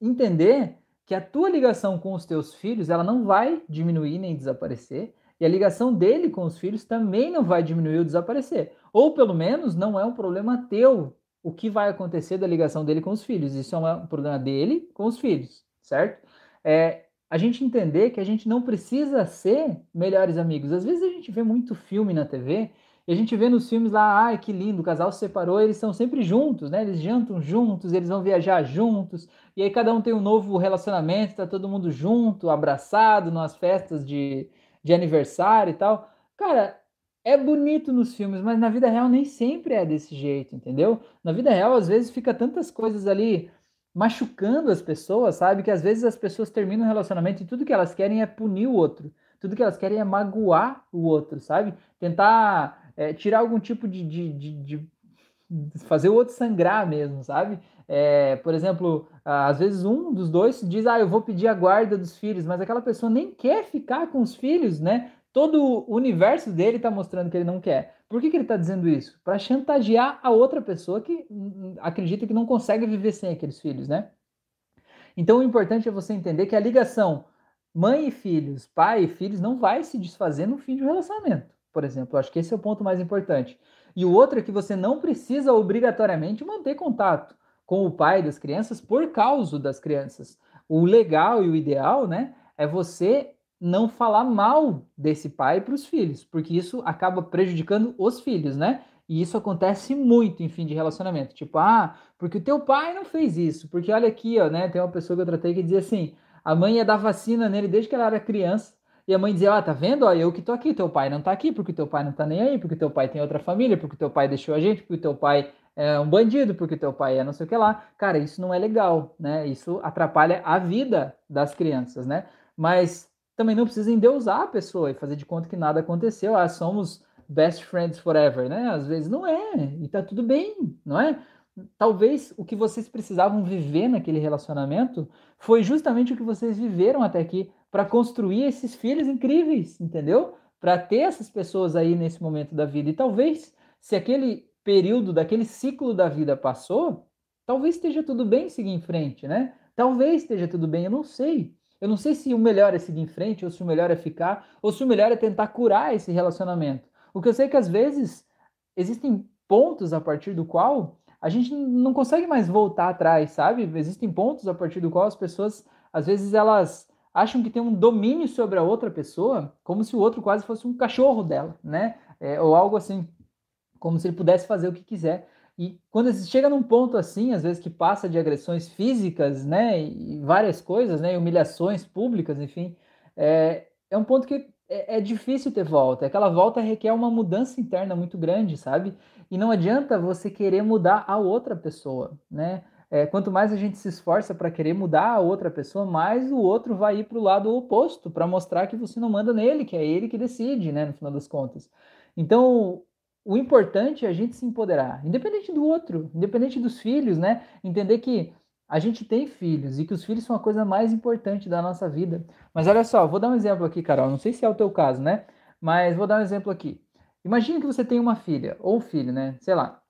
entender que a tua ligação com os teus filhos, ela não vai diminuir nem desaparecer, e a ligação dele com os filhos também não vai diminuir ou desaparecer. Ou pelo menos não é um problema teu o que vai acontecer da ligação dele com os filhos. Isso é um problema dele com os filhos, certo? É, a gente entender que a gente não precisa ser melhores amigos. Às vezes a gente vê muito filme na TV e a gente vê nos filmes lá, ai que lindo, o casal se separou, eles são sempre juntos, né? Eles jantam juntos, eles vão viajar juntos, e aí cada um tem um novo relacionamento, tá todo mundo junto, abraçado, nas festas de, de aniversário e tal. Cara, é bonito nos filmes, mas na vida real nem sempre é desse jeito, entendeu? Na vida real, às vezes, fica tantas coisas ali machucando as pessoas, sabe? Que às vezes as pessoas terminam um relacionamento e tudo que elas querem é punir o outro. Tudo que elas querem é magoar o outro, sabe? Tentar é, tirar algum tipo de, de, de, de, fazer o outro sangrar mesmo, sabe? É, por exemplo, às vezes um dos dois diz, ah, eu vou pedir a guarda dos filhos, mas aquela pessoa nem quer ficar com os filhos, né? todo o universo dele está mostrando que ele não quer. Por que, que ele está dizendo isso? Para chantagear a outra pessoa que hum, hum, acredita que não consegue viver sem aqueles filhos, né? Então o importante é você entender que a ligação mãe e filhos, pai e filhos não vai se desfazer no fim de um relacionamento, por exemplo. Acho que esse é o ponto mais importante. E o outro é que você não precisa obrigatoriamente manter contato com o pai das crianças por causa das crianças. O legal e o ideal, né, é você não falar mal desse pai para os filhos, porque isso acaba prejudicando os filhos, né? E isso acontece muito em fim de relacionamento. Tipo, ah, porque o teu pai não fez isso. Porque olha aqui, ó, né? Tem uma pessoa que eu tratei que dizia assim: a mãe ia dar vacina nele desde que ela era criança. E a mãe dizia: Ah, tá vendo? Ó, eu que tô aqui, teu pai não tá aqui, porque teu pai não tá nem aí, porque teu pai tem outra família, porque teu pai deixou a gente, porque teu pai é um bandido, porque teu pai é não sei o que lá. Cara, isso não é legal, né? Isso atrapalha a vida das crianças, né? Mas também não precisa endeusar a pessoa e fazer de conta que nada aconteceu. Ah, somos best friends forever, né? Às vezes não é, e tá tudo bem, não é? Talvez o que vocês precisavam viver naquele relacionamento foi justamente o que vocês viveram até aqui para construir esses filhos incríveis, entendeu? Para ter essas pessoas aí nesse momento da vida. E talvez, se aquele período daquele ciclo da vida passou, talvez esteja tudo bem seguir em frente, né? Talvez esteja tudo bem, eu não sei. Eu não sei se o melhor é seguir em frente, ou se o melhor é ficar, ou se o melhor é tentar curar esse relacionamento. O que eu sei é que às vezes existem pontos a partir do qual a gente não consegue mais voltar atrás, sabe? Existem pontos a partir do qual as pessoas, às vezes, elas acham que tem um domínio sobre a outra pessoa, como se o outro quase fosse um cachorro dela, né? É, ou algo assim, como se ele pudesse fazer o que quiser. E quando você chega num ponto assim, às vezes que passa de agressões físicas, né, e várias coisas, né, humilhações públicas, enfim, é, é um ponto que é, é difícil ter volta. Aquela volta requer uma mudança interna muito grande, sabe? E não adianta você querer mudar a outra pessoa, né? É, quanto mais a gente se esforça para querer mudar a outra pessoa, mais o outro vai ir para o lado oposto, para mostrar que você não manda nele, que é ele que decide, né, no final das contas. Então, o importante é a gente se empoderar, independente do outro, independente dos filhos, né? Entender que a gente tem filhos e que os filhos são a coisa mais importante da nossa vida. Mas olha só, vou dar um exemplo aqui, Carol. Não sei se é o teu caso, né? Mas vou dar um exemplo aqui. Imagine que você tem uma filha ou um filho, né? Sei lá.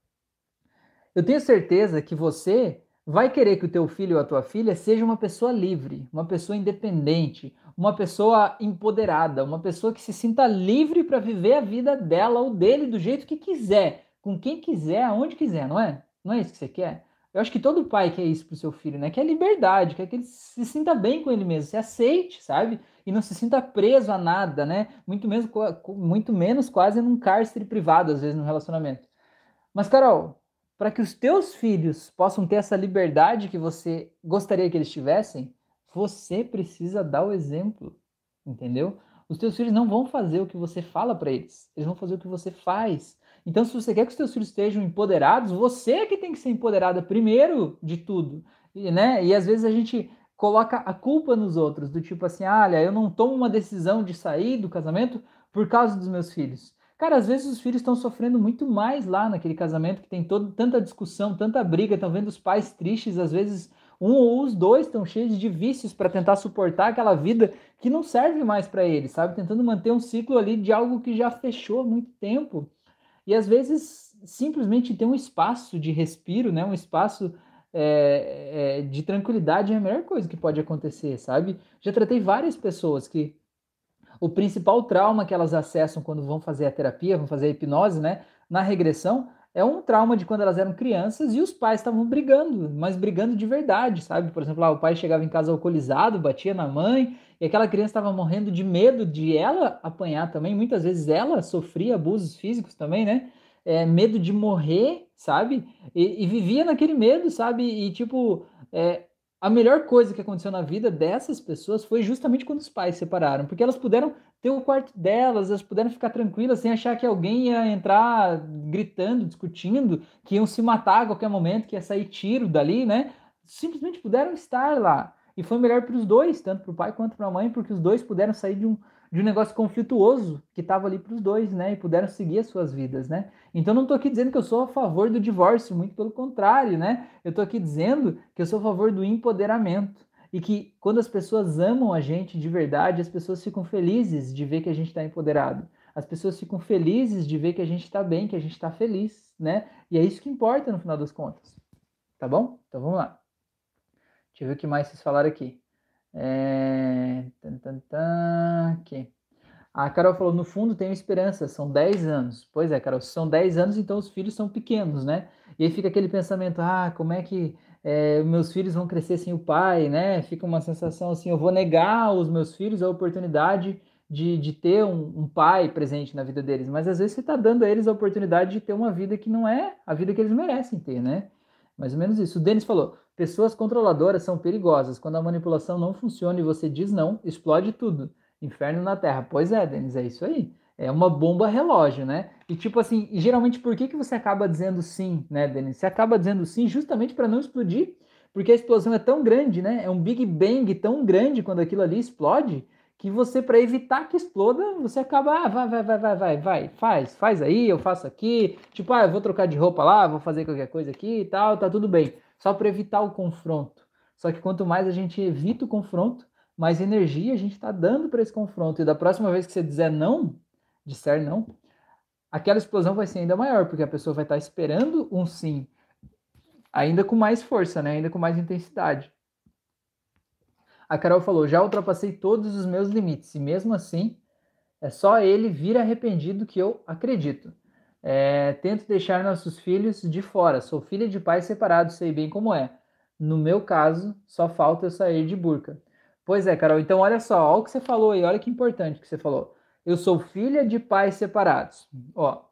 Eu tenho certeza que você vai querer que o teu filho ou a tua filha seja uma pessoa livre, uma pessoa independente, uma pessoa empoderada, uma pessoa que se sinta livre para viver a vida dela ou dele do jeito que quiser, com quem quiser, aonde quiser, não é? Não é isso que você quer? Eu acho que todo pai quer isso pro seu filho, né? Quer liberdade, quer que ele se sinta bem com ele mesmo, se aceite, sabe? E não se sinta preso a nada, né? Muito menos, muito menos quase num cárcere privado, às vezes, no relacionamento. Mas, Carol, para que os teus filhos possam ter essa liberdade que você gostaria que eles tivessem, você precisa dar o exemplo, entendeu? Os teus filhos não vão fazer o que você fala para eles, eles vão fazer o que você faz. Então, se você quer que os teus filhos estejam empoderados, você é que tem que ser empoderada primeiro de tudo, e, né? E às vezes a gente coloca a culpa nos outros, do tipo assim, olha, eu não tomo uma decisão de sair do casamento por causa dos meus filhos. Cara, às vezes os filhos estão sofrendo muito mais lá naquele casamento que tem todo, tanta discussão, tanta briga, estão vendo os pais tristes, às vezes um ou os dois estão cheios de vícios para tentar suportar aquela vida que não serve mais para eles, sabe? Tentando manter um ciclo ali de algo que já fechou há muito tempo. E às vezes simplesmente ter um espaço de respiro, né? Um espaço é, é, de tranquilidade é a melhor coisa que pode acontecer, sabe? Já tratei várias pessoas que o principal trauma que elas acessam quando vão fazer a terapia, vão fazer a hipnose, né? Na regressão, é um trauma de quando elas eram crianças e os pais estavam brigando, mas brigando de verdade, sabe? Por exemplo, lá, o pai chegava em casa alcoolizado, batia na mãe, e aquela criança estava morrendo de medo de ela apanhar também. Muitas vezes ela sofria abusos físicos também, né? É, medo de morrer, sabe? E, e, vivia naquele medo, sabe? E tipo, é, a melhor coisa que aconteceu na vida dessas pessoas foi justamente quando os pais se separaram, porque elas puderam ter o quarto delas, elas puderam ficar tranquilas sem achar que alguém ia entrar gritando, discutindo, que iam se matar a qualquer momento, que ia sair tiro dali, né? Simplesmente puderam estar lá. E foi melhor para os dois, tanto para o pai quanto para a mãe, porque os dois puderam sair de um, de um negócio conflituoso que estava ali para os dois, né? E puderam seguir as suas vidas, né? Então não estou aqui dizendo que eu sou a favor do divórcio, muito pelo contrário, né? Eu estou aqui dizendo que eu sou a favor do empoderamento e que quando as pessoas amam a gente de verdade, as pessoas ficam felizes de ver que a gente está empoderado. As pessoas ficam felizes de ver que a gente está bem, que a gente está feliz, né? E é isso que importa no final das contas. Tá bom? Então vamos lá. Deixa eu ver o que mais vocês falaram aqui. É... Tan, tan, tan, aqui. A Carol falou, no fundo tenho esperança, são 10 anos. Pois é, Carol, são 10 anos, então os filhos são pequenos, né? E aí fica aquele pensamento, ah, como é que é, meus filhos vão crescer sem o pai, né? Fica uma sensação assim, eu vou negar aos meus filhos a oportunidade de, de ter um, um pai presente na vida deles. Mas às vezes você está dando a eles a oportunidade de ter uma vida que não é a vida que eles merecem ter, né? Mais ou menos isso. O Denis falou, pessoas controladoras são perigosas. Quando a manipulação não funciona e você diz não, explode tudo. Inferno na Terra. Pois é, Denis, é isso aí. É uma bomba relógio, né? E tipo assim, geralmente por que, que você acaba dizendo sim, né, Denis? Você acaba dizendo sim justamente para não explodir, porque a explosão é tão grande, né? É um Big Bang tão grande quando aquilo ali explode, que você, para evitar que exploda, você acaba, ah, vai, vai, vai, vai, vai, vai, faz, faz aí, eu faço aqui, tipo, ah, eu vou trocar de roupa lá, vou fazer qualquer coisa aqui e tal, tá tudo bem. Só para evitar o confronto. Só que quanto mais a gente evita o confronto, mais energia a gente está dando para esse confronto. E da próxima vez que você dizer não, disser não, aquela explosão vai ser ainda maior, porque a pessoa vai estar tá esperando um sim, ainda com mais força, né? ainda com mais intensidade. A Carol falou: já ultrapassei todos os meus limites, e mesmo assim, é só ele vir arrependido que eu acredito. É, tento deixar nossos filhos de fora. Sou filha de pais separados, sei bem como é. No meu caso, só falta eu sair de burca. Pois é, Carol. Então, olha só, olha o que você falou aí, olha que importante que você falou. Eu sou filha de pais separados. Ó,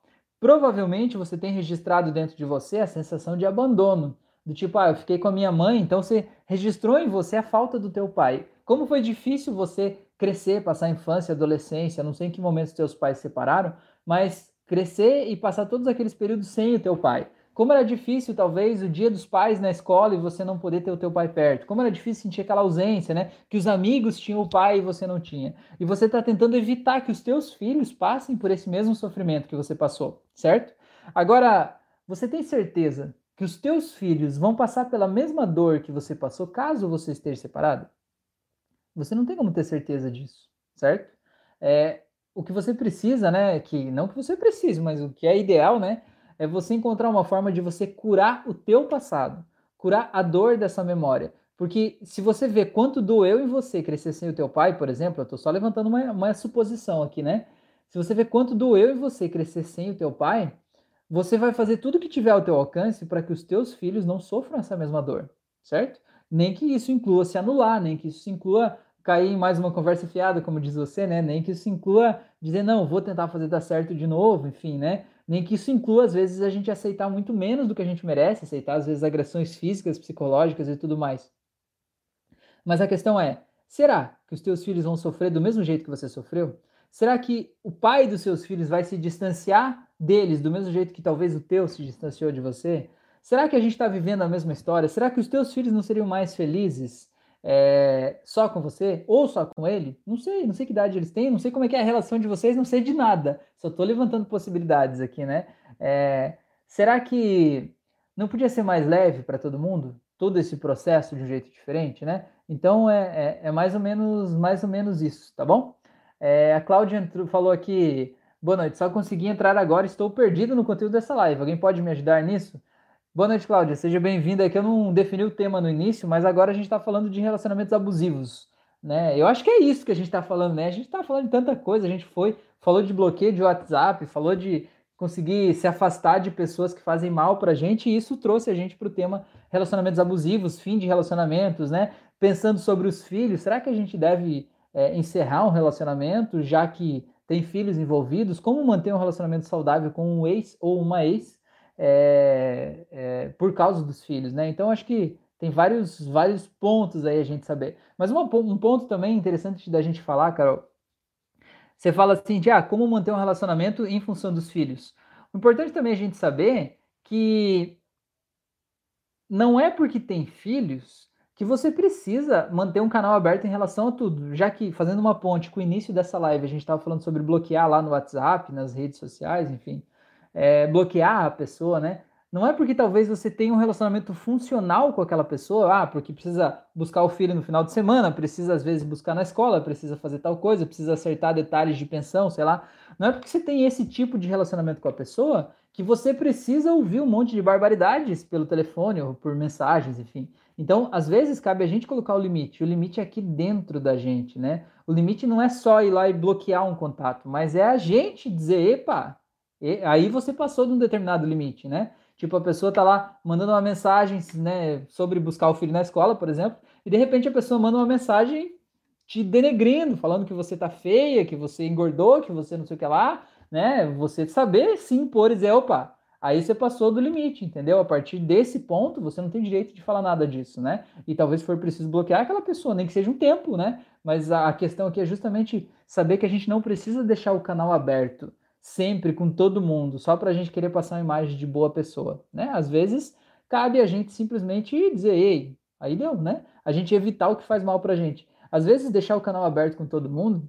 provavelmente você tem registrado dentro de você a sensação de abandono, do tipo, ah, eu fiquei com a minha mãe, então você registrou em você a falta do teu pai. Como foi difícil você crescer, passar a infância, adolescência, não sei em que momento teus pais se separaram, mas crescer e passar todos aqueles períodos sem o teu pai. Como era difícil, talvez, o dia dos pais na escola e você não poder ter o teu pai perto. Como era difícil sentir aquela ausência, né? Que os amigos tinham o pai e você não tinha. E você está tentando evitar que os teus filhos passem por esse mesmo sofrimento que você passou, certo? Agora, você tem certeza que os teus filhos vão passar pela mesma dor que você passou caso você esteja separado? Você não tem como ter certeza disso, certo? É, o que você precisa, né? Que não que você precise, mas o que é ideal, né? é você encontrar uma forma de você curar o teu passado, curar a dor dessa memória. Porque se você vê quanto doeu em você crescer sem o teu pai, por exemplo, eu estou só levantando uma, uma suposição aqui, né? Se você vê quanto doeu em você crescer sem o teu pai, você vai fazer tudo que tiver ao teu alcance para que os teus filhos não sofram essa mesma dor, certo? Nem que isso inclua se anular, nem que isso inclua cair em mais uma conversa fiada, como diz você, né? Nem que isso inclua dizer, não, vou tentar fazer dar certo de novo, enfim, né? nem que isso inclua, às vezes, a gente aceitar muito menos do que a gente merece, aceitar, às vezes, agressões físicas, psicológicas e tudo mais. Mas a questão é: será que os teus filhos vão sofrer do mesmo jeito que você sofreu? Será que o pai dos seus filhos vai se distanciar deles do mesmo jeito que talvez o teu se distanciou de você? Será que a gente está vivendo a mesma história? Será que os teus filhos não seriam mais felizes É, só com você ou só com ele? Não sei, não sei que idade eles têm, não sei como é que é a relação de vocês, não sei de nada. Só estou levantando possibilidades aqui, né? É, será que não podia ser mais leve para todo mundo? Todo esse processo de um jeito diferente, né? Então é, é, é mais ou menos mais ou menos isso, tá bom? É, a Cláudia falou aqui, boa noite, só consegui entrar agora, estou perdido no conteúdo dessa live. Alguém pode me ajudar nisso? Boa noite, Cláudia. Seja bem-vinda. Aqui eu não defini o tema no início, mas agora a gente está falando de relacionamentos abusivos, né? Eu acho que é isso que a gente está falando, né? A gente está falando de tanta coisa. A gente foi, falou de bloqueio de WhatsApp, falou de conseguir se afastar de pessoas que fazem mal para a gente, e isso trouxe a gente para o tema relacionamentos abusivos, fim de relacionamentos, né? Pensando sobre os filhos, será que a gente deve é, encerrar um relacionamento, já que tem filhos envolvidos? Como manter um relacionamento saudável com um ex ou uma ex? é, é, por causa dos filhos, né? Então acho que tem vários, vários pontos aí a gente saber. Mas uma, um ponto também interessante da gente falar, Carol, você fala assim de ah, como manter um relacionamento em função dos filhos. O importante também é a gente saber que não é porque tem filhos que você precisa manter um canal aberto em relação a tudo. Já que, fazendo uma ponte com o início dessa live, a gente estava falando sobre bloquear lá no WhatsApp, nas redes sociais, enfim é, bloquear a pessoa, né? Não é porque talvez você tenha um relacionamento funcional com aquela pessoa, ah, porque precisa buscar o filho no final de semana, precisa às vezes buscar na escola, precisa fazer tal coisa, precisa acertar detalhes de pensão, sei lá. Não é porque você tem esse tipo de relacionamento com a pessoa que você precisa ouvir um monte de barbaridades pelo telefone ou por mensagens, enfim. Então, às vezes cabe a gente colocar o limite. O limite é aqui dentro da gente, né? O limite não é só ir lá e bloquear um contato, mas é a gente dizer, epa, aí você passou de um determinado limite, né? Tipo, a pessoa tá lá mandando uma mensagem né, sobre buscar o filho na escola, por exemplo, e de repente a pessoa manda uma mensagem te denegrindo, falando que você tá feia, que você engordou, que você não sei o que lá, né? Você saber sim impor e dizer, opa, aí você passou do limite, entendeu? A partir desse ponto, você não tem direito de falar nada disso, né? E talvez for preciso bloquear aquela pessoa, nem que seja um tempo, né? Mas a questão aqui é justamente saber que a gente não precisa deixar o canal aberto sempre com todo mundo, só para a gente querer passar uma imagem de boa pessoa, né? Às vezes cabe a gente simplesmente dizer, ei, aí deu, né? A gente evitar o que faz mal para a gente. Às vezes deixar o canal aberto com todo mundo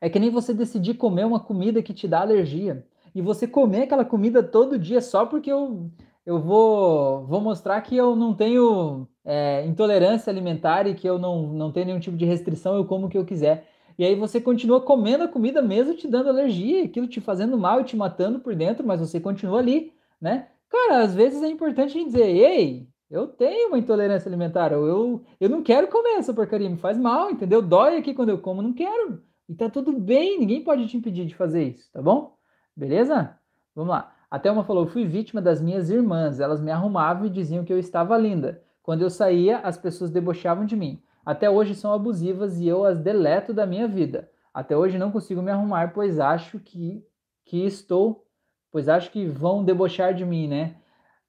é que nem você decidir comer uma comida que te dá alergia e você comer aquela comida todo dia só porque eu eu vou, vou mostrar que eu não tenho é, intolerância alimentar e que eu não, não tenho nenhum tipo de restrição, eu como o que eu quiser. E aí você continua comendo a comida mesmo te dando alergia, aquilo te fazendo mal e te matando por dentro, mas você continua ali, né? Cara, às vezes é importante a gente dizer, ei, eu tenho uma intolerância alimentar, ou eu, eu não quero comer essa porcaria, me faz mal, entendeu? Dói aqui quando eu como, não quero. E tá tudo bem, ninguém pode te impedir de fazer isso, tá bom? Beleza? Vamos lá. A Thelma falou: fui vítima das minhas irmãs. Elas me arrumavam e diziam que eu estava linda. Quando eu saía, as pessoas debochavam de mim até hoje são abusivas e eu as deleto da minha vida. Até hoje não consigo me arrumar, pois acho que, que estou, pois acho que vão debochar de mim, né?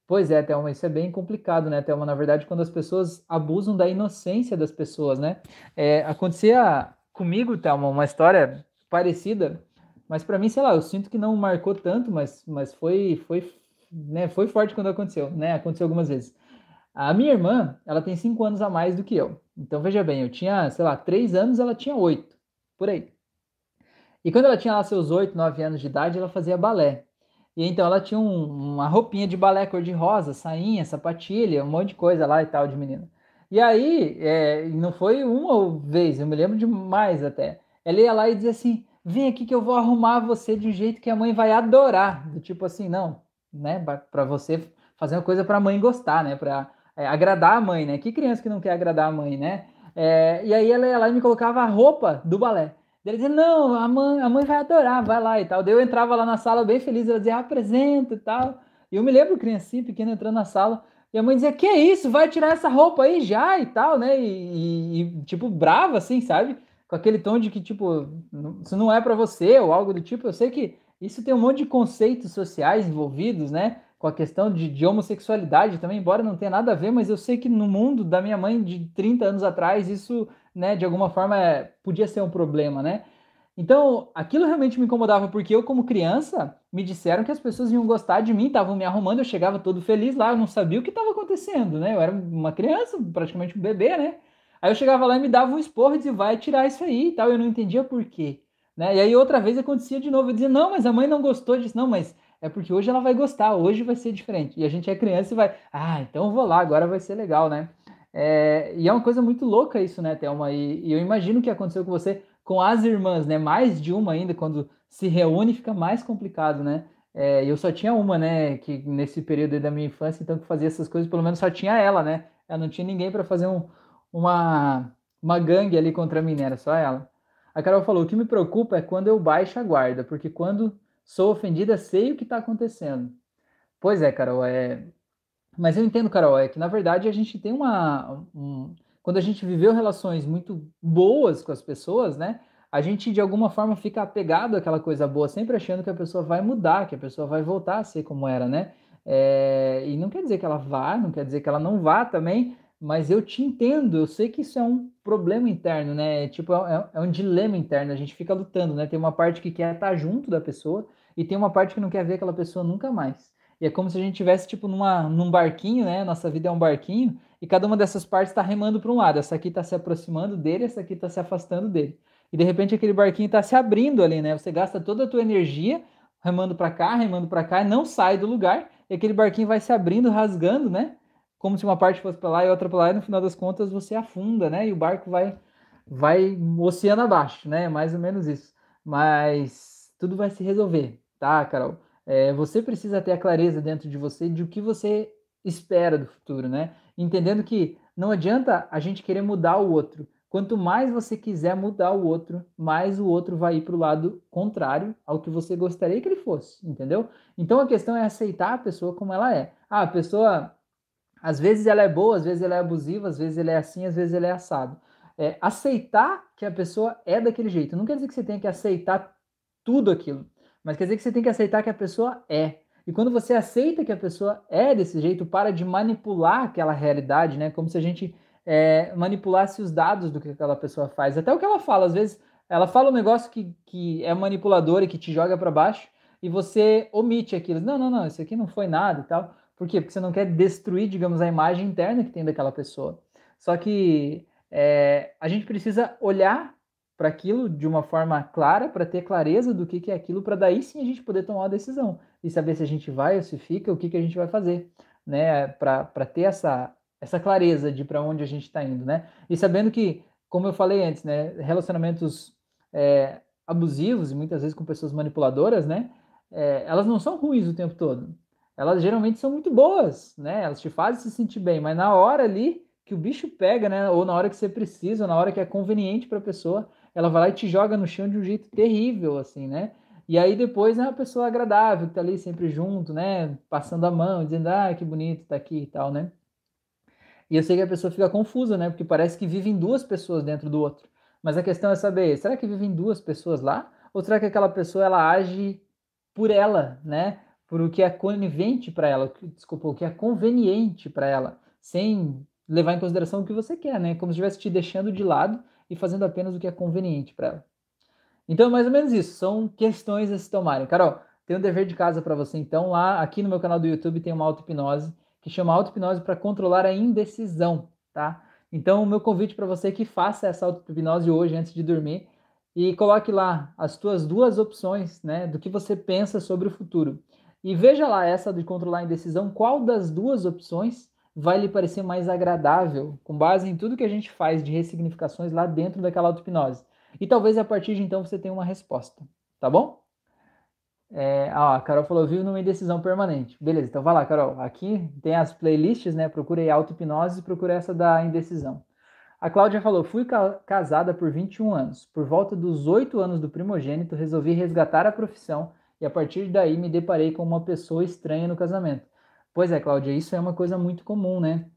Pois é, Thelma, isso é bem complicado, né, Thelma? Na verdade, quando as pessoas abusam da inocência das pessoas, né? É, acontecia comigo, Thelma, uma história parecida, mas para mim, sei lá, eu sinto que não marcou tanto, mas, mas foi, foi, né, foi forte quando aconteceu, né? Aconteceu algumas vezes. A minha irmã, ela tem cinco anos a mais do que eu. Então, veja bem, eu tinha, sei lá, três anos, ela tinha oito, por aí. E quando ela tinha lá seus oito, nove anos de idade, ela fazia balé. E então ela tinha um, uma roupinha de balé cor-de-rosa, sainha, sapatilha, um monte de coisa lá e tal de menina. E aí, é, não foi uma vez, eu me lembro de mais até. Ela ia lá e dizia assim: vem aqui que eu vou arrumar você de um jeito que a mãe vai adorar. Do tipo assim, não, né? Para você fazer uma coisa para a mãe gostar, né? Para é, agradar a mãe, né? Que criança que não quer agradar a mãe, né? É, e aí ela ia lá e me colocava a roupa do balé. Ele dizia, não, a mãe, a mãe vai adorar, vai lá e tal. Daí eu entrava lá na sala bem feliz, ela dizia, apresenta e tal. E eu me lembro, criancinha pequena, entrando na sala, e a mãe dizia, que é isso? Vai tirar essa roupa aí já e tal, né? E, e, e tipo, brava, assim, sabe? Com aquele tom de que, tipo, isso não é para você ou algo do tipo. Eu sei que isso tem um monte de conceitos sociais envolvidos, né? com a questão de, de, homossexualidade também, embora não tenha nada a ver, mas eu sei que no mundo da minha mãe de 30 anos atrás, isso, né, de alguma forma é, podia ser um problema, né? Então, aquilo realmente me incomodava, porque eu, como criança, me disseram que as pessoas iam gostar de mim, estavam me arrumando, eu chegava todo feliz lá, eu não sabia o que estava acontecendo, né? Eu era uma criança, praticamente um bebê, né? Aí eu chegava lá e me dava um esporro e dizia, vai tirar isso aí e tal. Eu não entendia por quê. Né? E aí outra vez acontecia de novo. Eu dizia, não, mas a mãe não gostou disso. Não, mas é porque hoje ela vai gostar, hoje vai ser diferente. E a gente é criança e vai, ah, então vou lá, agora vai ser legal, né? É, e é uma coisa muito louca isso, né, Thelma? E, e eu imagino que aconteceu com você com as irmãs, né? Mais de uma ainda, quando se reúne fica mais complicado, né? É, eu só tinha uma, né? Que nesse período da minha infância, então que fazia essas coisas, pelo menos só tinha ela, né? Ela não tinha ninguém para fazer um, uma, uma gangue ali contra mim, né? Era só ela. A Carol falou: o que me preocupa é quando eu baixo a guarda, porque quando sou ofendida, sei o que está acontecendo. Pois é, Carol, é. Mas eu entendo, Carol, é que na verdade a gente tem uma. Um... Quando a gente viveu relações muito boas com as pessoas, né? A gente de alguma forma fica apegado àquela coisa boa, sempre achando que a pessoa vai mudar, que a pessoa vai voltar a ser como era, né? É... E não quer dizer que ela vá, não quer dizer que ela não vá também, mas eu te entendo, eu sei que isso é um problema interno, né? Tipo, é, é, um dilema interno, a gente fica lutando, né? Tem uma parte que quer estar junto da pessoa e tem uma parte que não quer ver aquela pessoa nunca mais. E é como se a gente tivesse, tipo, numa, num barquinho, né? Nossa vida é um barquinho, e cada uma dessas partes está remando para um lado. Essa aqui está se aproximando dele, essa aqui está se afastando dele. E de repente aquele barquinho está se abrindo ali, né? Você gasta toda a tua energia remando para cá, remando para cá, e não sai do lugar, e aquele barquinho vai se abrindo, rasgando, né? Como se uma parte fosse para lá e outra para lá, e no final das contas você afunda, né? E o barco vai vai oceano abaixo, né? Mais ou menos isso. Mas tudo vai se resolver, tá, Carol? É, você precisa ter a clareza dentro de você de o que você espera do futuro, né? Entendendo que não adianta a gente querer mudar o outro. Quanto mais você quiser mudar o outro, mais o outro vai ir para o lado contrário ao que você gostaria que ele fosse, entendeu? Então a questão é aceitar a pessoa como ela é. Ah, a pessoa às vezes ela é boa, às vezes ela é abusiva, às vezes ela é assim, às vezes ela é assado. É, aceitar que a pessoa é daquele jeito. Não quer dizer que você tenha que aceitar tudo aquilo, mas quer dizer que você tem que aceitar que a pessoa é. E quando você aceita que a pessoa é desse jeito, para de manipular aquela realidade, né? Como se a gente é, manipulasse os dados do que aquela pessoa faz. Até o que ela fala, às vezes ela fala um negócio que, que é manipulador e que te joga para baixo, e você omite aquilo. Não, não, não, isso aqui não foi nada e tal. Por quê? Porque você não quer destruir, digamos, a imagem interna que tem daquela pessoa. Só que é, a gente precisa olhar para aquilo de uma forma clara, para ter clareza do que, que é aquilo, para daí sim a gente poder tomar uma decisão e saber se a gente vai ou se fica, o que, que a gente vai fazer, né? Para ter essa, essa clareza de para onde a gente está indo, né? E sabendo que, como eu falei antes, né? Relacionamentos é, abusivos e muitas vezes com pessoas manipuladoras, né? É, elas não são ruins o tempo todo elas geralmente são muito boas, né? Elas te fazem se sentir bem, mas na hora ali que o bicho pega, né? Ou na hora que você precisa, ou na hora que é conveniente para a pessoa, ela vai lá e te joga no chão de um jeito terrível, assim, né? E aí depois é uma pessoa agradável, que tá ali sempre junto, né? Passando a mão, dizendo, ah, que bonito tá aqui e tal, né? E eu sei que a pessoa fica confusa, né? Porque parece que vivem duas pessoas dentro do outro. Mas a questão é saber, será que vivem duas pessoas lá? Ou será que aquela pessoa ela age por ela, né? Por o que é conivente para ela, desculpa, o que é conveniente para ela, sem levar em consideração o que você quer, né? Como se estivesse te deixando de lado e fazendo apenas o que é conveniente para ela. Então, é mais ou menos isso, são questões a se tomarem. Carol, tem um dever de casa para você, então, lá aqui no meu canal do YouTube tem uma auto-hipnose que chama auto-hipnose para controlar a indecisão, tá? Então, o meu convite para você é que faça essa auto-hipnose hoje antes de dormir e coloque lá as tuas duas opções, né, do que você pensa sobre o futuro. E veja lá essa de controlar a indecisão, qual das duas opções vai lhe parecer mais agradável, com base em tudo que a gente faz de ressignificações lá dentro daquela auto-hipnose. E talvez a partir de então você tenha uma resposta, tá bom? É, ó, a Carol falou, vivo numa indecisão permanente. Beleza, então vai lá, Carol. Aqui tem as playlists, né? Procurei auto-hipnose e procurei essa da indecisão. A Cláudia falou, fui ca casada por 21 anos. Por volta dos 8 anos do primogênito, resolvi resgatar a profissão e a partir daí me deparei com uma pessoa estranha no casamento. Pois é, Cláudia, isso é uma coisa muito comum, né?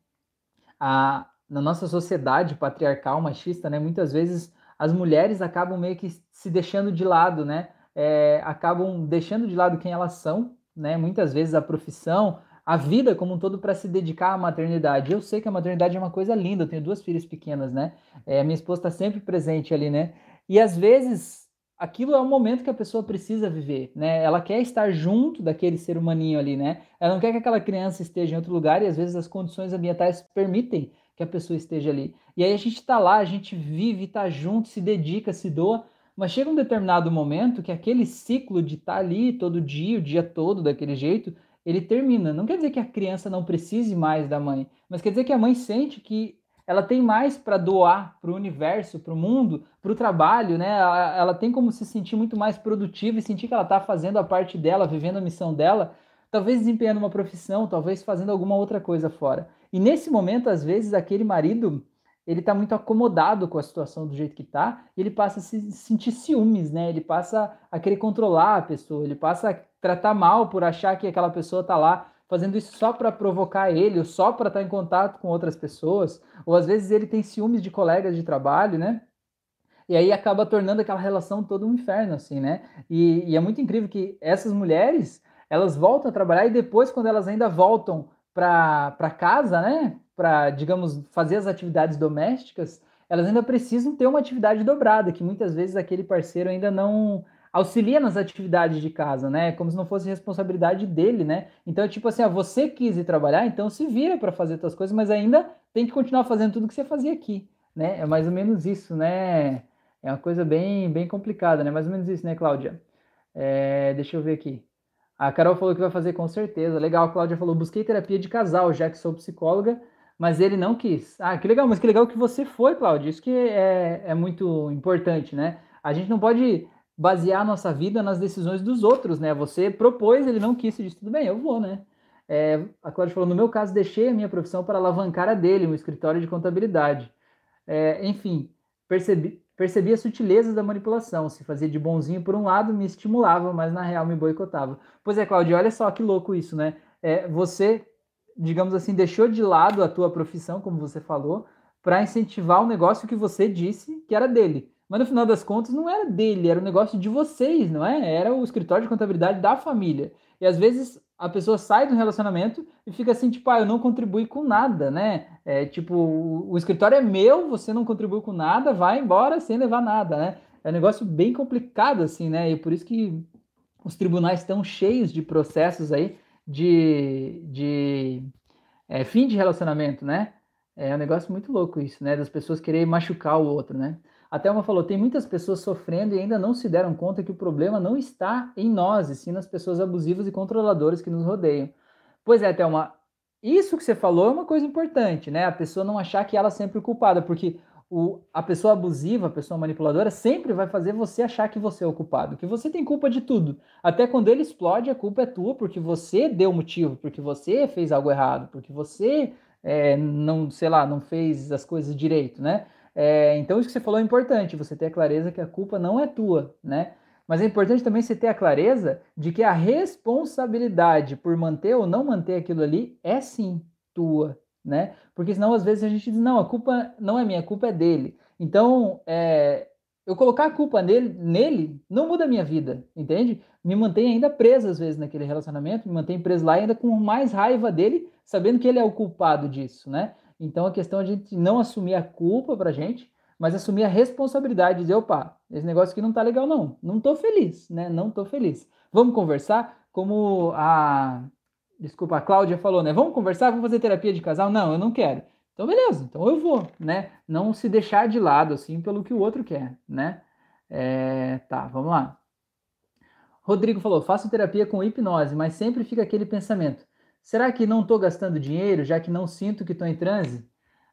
A, na nossa sociedade patriarcal, machista, né, muitas vezes as mulheres acabam meio que se deixando de lado, né? É, acabam deixando de lado quem elas são, né? Muitas vezes a profissão, a vida como um todo para se dedicar à maternidade. Eu sei que a maternidade é uma coisa linda, eu tenho duas filhas pequenas, né? É, minha esposa está sempre presente ali, né? E às vezes aquilo é o momento que a pessoa precisa viver, né? Ela quer estar junto daquele ser humaninho ali, né? Ela não quer que aquela criança esteja em outro lugar e às vezes as condições ambientais permitem que a pessoa esteja ali. E aí a gente está lá, a gente vive, está junto, se dedica, se doa, mas chega um determinado momento que aquele ciclo de estar tá ali todo dia, o dia todo daquele jeito, ele termina. Não quer dizer que a criança não precise mais da mãe, mas quer dizer que a mãe sente que ela tem mais para doar para o universo, para o mundo, para o trabalho, né? Ela, ela, tem como se sentir muito mais produtiva e sentir que ela está fazendo a parte dela, vivendo a missão dela, talvez desempenhando uma profissão, talvez fazendo alguma outra coisa fora. E nesse momento, às vezes, aquele marido ele está muito acomodado com a situação do jeito que está, ele passa a se sentir ciúmes, né? Ele passa a querer controlar a pessoa, ele passa a tratar mal por achar que aquela pessoa está lá fazendo isso só para provocar ele, ou só para estar tá em contato com outras pessoas, ou às vezes ele tem ciúmes de colegas de trabalho, né? E aí acaba tornando aquela relação todo um inferno, assim, né? E, e é muito incrível que essas mulheres, elas voltam a trabalhar e depois, quando elas ainda voltam para casa, né? Para, digamos, fazer as atividades domésticas, elas ainda precisam ter uma atividade dobrada, que muitas vezes aquele parceiro ainda não auxilia nas atividades de casa, né? Como se não fosse responsabilidade dele, né? Então, tipo assim, ah, você quis ir trabalhar, então se vira para fazer suas coisas, mas ainda tem que continuar fazendo tudo que você fazia aqui, né? É mais ou menos isso, né? É uma coisa bem, bem complicada, né? Mais ou menos isso, né, Cláudia? É, deixa eu ver aqui. A Carol falou que vai fazer com certeza. Legal, a Cláudia falou: busquei terapia de casal, já que sou psicóloga, mas ele não quis. Ah, que legal, mas que legal que você foi, Cláudia. Isso que é, é muito importante, né? A gente não pode basear a nossa vida nas decisões dos outros, né? Você propôs, ele não quis, você disse, tudo bem, eu vou, né? É, a Cláudia falou, no meu caso, deixei a minha profissão para alavancar a dele, um escritório de contabilidade. É, enfim, percebi, percebi as sutilezas da manipulação. Se fazia de bonzinho por um lado, me estimulava, mas na real me boicotava. Pois é, Cláudia, olha só que louco isso, né? É, você, digamos assim, deixou de lado a tua profissão, como você falou, para incentivar o negócio que você disse que era dele. Mas no final das contas não era dele, era um negócio de vocês, não é? Era o escritório de contabilidade da família. E às vezes a pessoa sai do relacionamento e fica assim, tipo, ah, eu não contribuí com nada, né? É, tipo, o, escritório é meu, você não contribuiu com nada, vai embora sem levar nada, né? É um negócio bem complicado, assim, né? E por isso que os tribunais estão cheios de processos aí de, de é, fim de relacionamento, né? É um negócio muito louco isso, né? Das pessoas quererem machucar o outro, né? A Thelma falou: tem muitas pessoas sofrendo e ainda não se deram conta que o problema não está em nós, e sim nas pessoas abusivas e controladoras que nos rodeiam. Pois é, Thelma, isso que você falou é uma coisa importante, né? A pessoa não achar que ela é sempre culpada, porque o, a pessoa abusiva, a pessoa manipuladora, sempre vai fazer você achar que você é o culpado, que você tem culpa de tudo. Até quando ele explode, a culpa é tua, porque você deu motivo, porque você fez algo errado, porque você é, não, sei lá, não fez as coisas direito, né? É, então, isso que você falou é importante, você ter a clareza que a culpa não é tua, né? Mas é importante também você ter a clareza de que a responsabilidade por manter ou não manter aquilo ali é sim tua, né? Porque senão às vezes a gente diz, não, a culpa não é minha, a culpa é dele. Então, é, eu colocar a culpa nele, nele não muda a minha vida, entende? Me mantém ainda preso às vezes naquele relacionamento, me mantém preso lá ainda com mais raiva dele, sabendo que ele é o culpado disso, né? Então a questão é a gente não assumir a culpa pra gente, mas assumir a responsabilidade, dizer, opa, esse negócio aqui não tá legal não, não tô feliz, né? Não tô feliz. Vamos conversar, como a desculpa, a Cláudia falou, né? Vamos conversar, vamos fazer terapia de casal? Não, eu não quero. Então beleza, então eu vou, né? Não se deixar de lado assim pelo que o outro quer, né? É, tá, vamos lá. Rodrigo falou: faço terapia com hipnose, mas sempre fica aquele pensamento: Será que não estou gastando dinheiro, já que não sinto que estou em transe?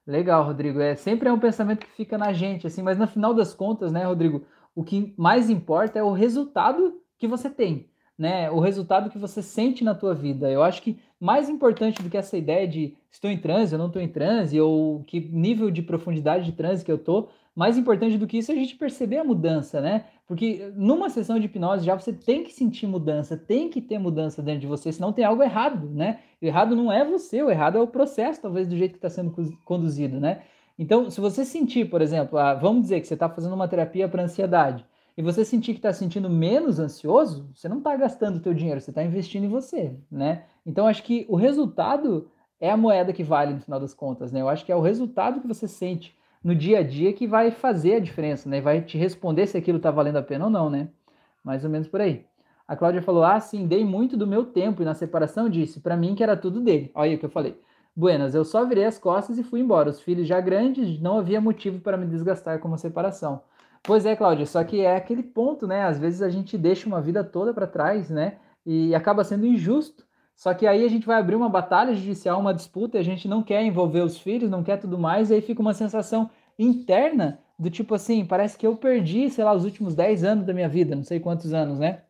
Legal, Rodrigo. É sempre é um pensamento que fica na gente, assim, mas no final das contas, né, Rodrigo, o que mais importa é o resultado que você tem, né? O resultado que você sente na tua vida. Eu acho que mais importante do que essa ideia de estou em transe, eu não estou em transe, ou que nível de profundidade de transe que eu estou, mais importante do que isso é a gente perceber a mudança, né? Porque numa sessão de hipnose já você tem que sentir mudança, tem que ter mudança dentro de você, senão tem algo errado, né? O errado não é você, o errado é o processo, talvez, do jeito que está sendo conduzido, né? Então, se você sentir, por exemplo, ah, vamos dizer que você está fazendo uma terapia para ansiedade, e você sentir que está sentindo menos ansioso, você não está gastando o teu dinheiro, você está investindo em você, né? Então, acho que o resultado é a moeda que vale no final das contas, né? Eu acho que é o resultado que você sente no dia a dia que vai fazer a diferença, né? Vai te responder se aquilo está valendo a pena ou não, né? Mais ou menos por aí. A Cláudia falou: Ah, sim, dei muito do meu tempo e na separação disse para mim que era tudo dele. Olha o que eu falei. Buenas, eu só virei as costas e fui embora. Os filhos já grandes, não havia motivo para me desgastar com uma separação. Pois é, Cláudia, só que é aquele ponto, né? Às vezes a gente deixa uma vida toda para trás, né? E acaba sendo injusto. Só que aí a gente vai abrir uma batalha judicial, uma disputa, e a gente não quer envolver os filhos, não quer tudo mais, e aí fica uma sensação interna do tipo assim, parece que eu perdi, sei lá, os últimos 10 anos da minha vida, não sei quantos anos, né?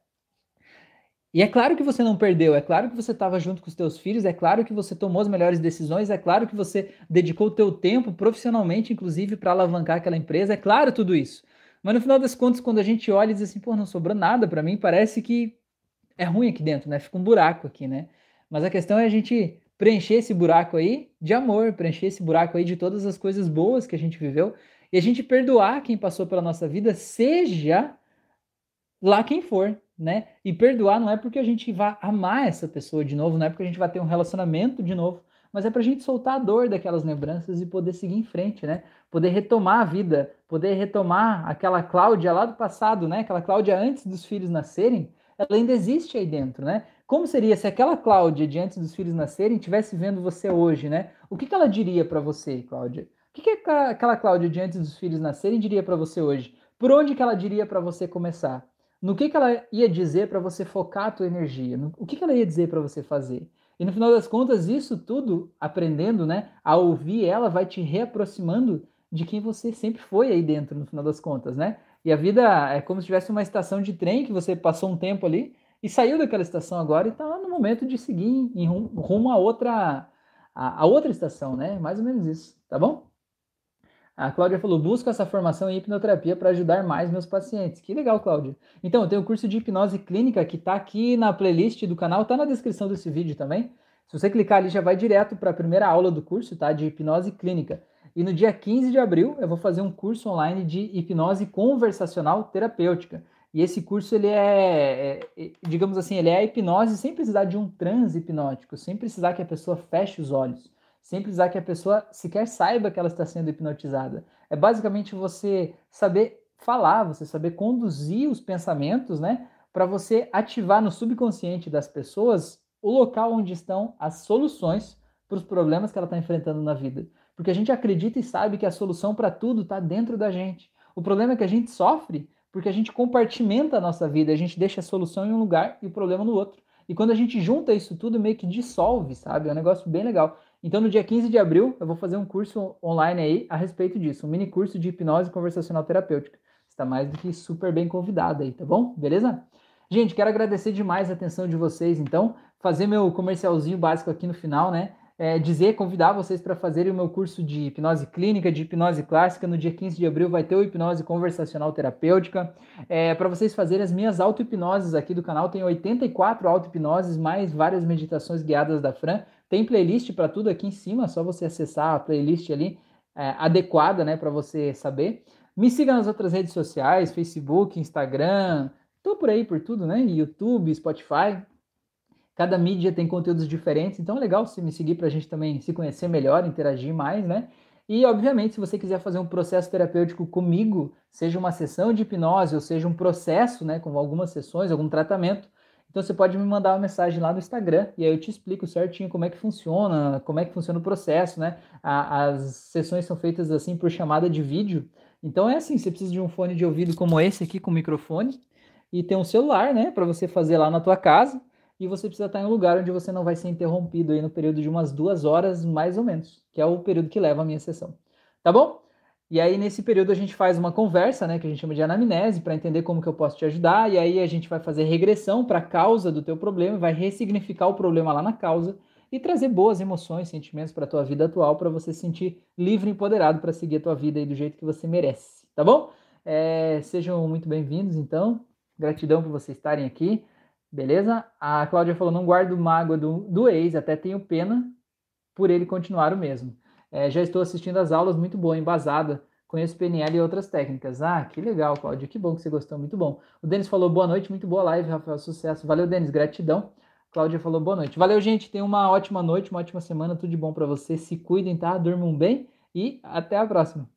E é claro que você não perdeu, é claro que você estava junto com os teus filhos, é claro que você tomou as melhores decisões, é claro que você dedicou o teu tempo profissionalmente, inclusive, para alavancar aquela empresa, é claro tudo isso. Mas no final das contas, quando a gente olha e diz assim, pô, não sobrou nada para mim, parece que é ruim aqui dentro, né? Fica um buraco aqui, né? Mas a questão é a gente preencher esse buraco aí de amor, preencher esse buraco aí de todas as coisas boas que a gente viveu e a gente perdoar quem passou pela nossa vida, seja lá quem for, né? E perdoar não é porque a gente vai amar essa pessoa de novo, não é porque a gente vai ter um relacionamento de novo, mas é para a gente soltar a dor daquelas lembranças e poder seguir em frente, né? Poder retomar a vida, poder retomar aquela Cláudia lá do passado, né? Aquela Cláudia antes dos filhos nascerem, ela ainda existe aí dentro, né? Como seria se aquela Cláudia, diante dos filhos nascerem, estivesse vendo você hoje, né? O que, que ela diria para você, Cláudia? O que, que aquela Cláudia, diante dos filhos nascerem, diria para você hoje? Por onde que ela diria para você começar? No que, que ela ia dizer para você focar a tua energia? No, o que, que ela ia dizer para você fazer? E no final das contas, isso tudo, aprendendo, né, a ouvir ela, vai te reaproximando de quem você sempre foi aí dentro, no final das contas, né? E a vida é como se tivesse uma estação de trem que você passou um tempo ali e saiu daquela estação agora e está no momento de seguir em rumo, rumo a outra a, a, outra estação, né? Mais ou menos isso, tá bom? A Cláudia falou: busco essa formação em hipnoterapia para ajudar mais meus pacientes. Que legal, Cláudia. Então, eu tenho o curso de hipnose clínica que está aqui na playlist do canal, está na descrição desse vídeo também. Se você clicar ali, já vai direto para a primeira aula do curso, tá? De hipnose clínica. E no dia 15 de abril, eu vou fazer um curso online de hipnose conversacional terapêutica. E esse curso, ele é, é, digamos assim, ele é hipnose sem precisar de um transe hipnótico, sem precisar que a pessoa feche os olhos, sem precisar que a pessoa sequer saiba que ela está sendo hipnotizada. É basicamente você saber falar, você saber conduzir os pensamentos, né, para você ativar no subconsciente das pessoas o local onde estão as soluções para os problemas que ela está enfrentando na vida. Porque a gente acredita e sabe que a solução para tudo está dentro da gente. O problema é que a gente sofre porque a gente compartimenta a nossa vida, a gente deixa a solução em um lugar e o problema no outro. E quando a gente junta isso tudo, meio que dissolve, sabe? É um negócio bem legal. Então, no dia 15 de abril, eu vou fazer um curso online aí a respeito disso, um mini curso de hipnose conversacional terapêutica. Está mais do que super bem convidado aí, tá bom? Beleza? Gente, quero agradecer demais a atenção de vocês, então, fazer meu comercialzinho básico aqui no final, né? é, dizer, convidar vocês para fazerem o meu curso de hipnose clínica, de hipnose clássica. No dia 15 de abril vai ter o hipnose conversacional terapêutica. É, para vocês fazerem as minhas auto-hipnoses aqui do canal, tem 84 auto-hipnoses, mais várias meditações guiadas da Fran. Tem playlist para tudo aqui em cima, é só você acessar a playlist ali é, adequada né, para você saber. Me siga nas outras redes sociais, Facebook, Instagram, tô por aí por tudo, né? YouTube, Spotify. Cada mídia tem conteúdos diferentes, então é legal você me seguir para a gente também se conhecer melhor, interagir mais, né? E, obviamente, se você quiser fazer um processo terapêutico comigo, seja uma sessão de hipnose ou seja um processo, né, com algumas sessões, algum tratamento, então você pode me mandar uma mensagem lá no Instagram e aí eu te explico certinho como é que funciona, como é que funciona o processo, né? as sessões são feitas assim por chamada de vídeo. Então é assim, você precisa de um fone de ouvido como esse aqui com microfone e tem um celular, né, para você fazer lá na tua casa e você precisa estar em um lugar onde você não vai ser interrompido aí no período de umas duas horas, mais ou menos, que é o período que leva a minha sessão. Tá bom? E aí, nesse período, a gente faz uma conversa, né, que a gente chama de anamnese, para entender como que eu posso te ajudar, e aí a gente vai fazer regressão para a causa do teu problema, vai ressignificar o problema lá na causa e trazer boas emoções, sentimentos para a tua vida atual, para você se sentir livre e empoderado para seguir a tua vida aí do jeito que você merece, tá bom? É, sejam muito bem-vindos, então. Gratidão por vocês estarem aqui. Beleza? A Cláudia falou: não guardo mágoa do, do ex, até tenho pena por ele continuar o mesmo. É, já estou assistindo as aulas, muito boa, embasada. Conheço PNL e outras técnicas. Ah, que legal, Cláudia. Que bom que você gostou, muito bom. O Denis falou boa noite, muito boa live, Rafael, sucesso. Valeu, Denis, gratidão. Cláudia falou boa noite. Valeu, gente. Tenha uma ótima noite, uma ótima semana, tudo de bom para você. Se cuidem, tá? Durmam bem e até a próxima.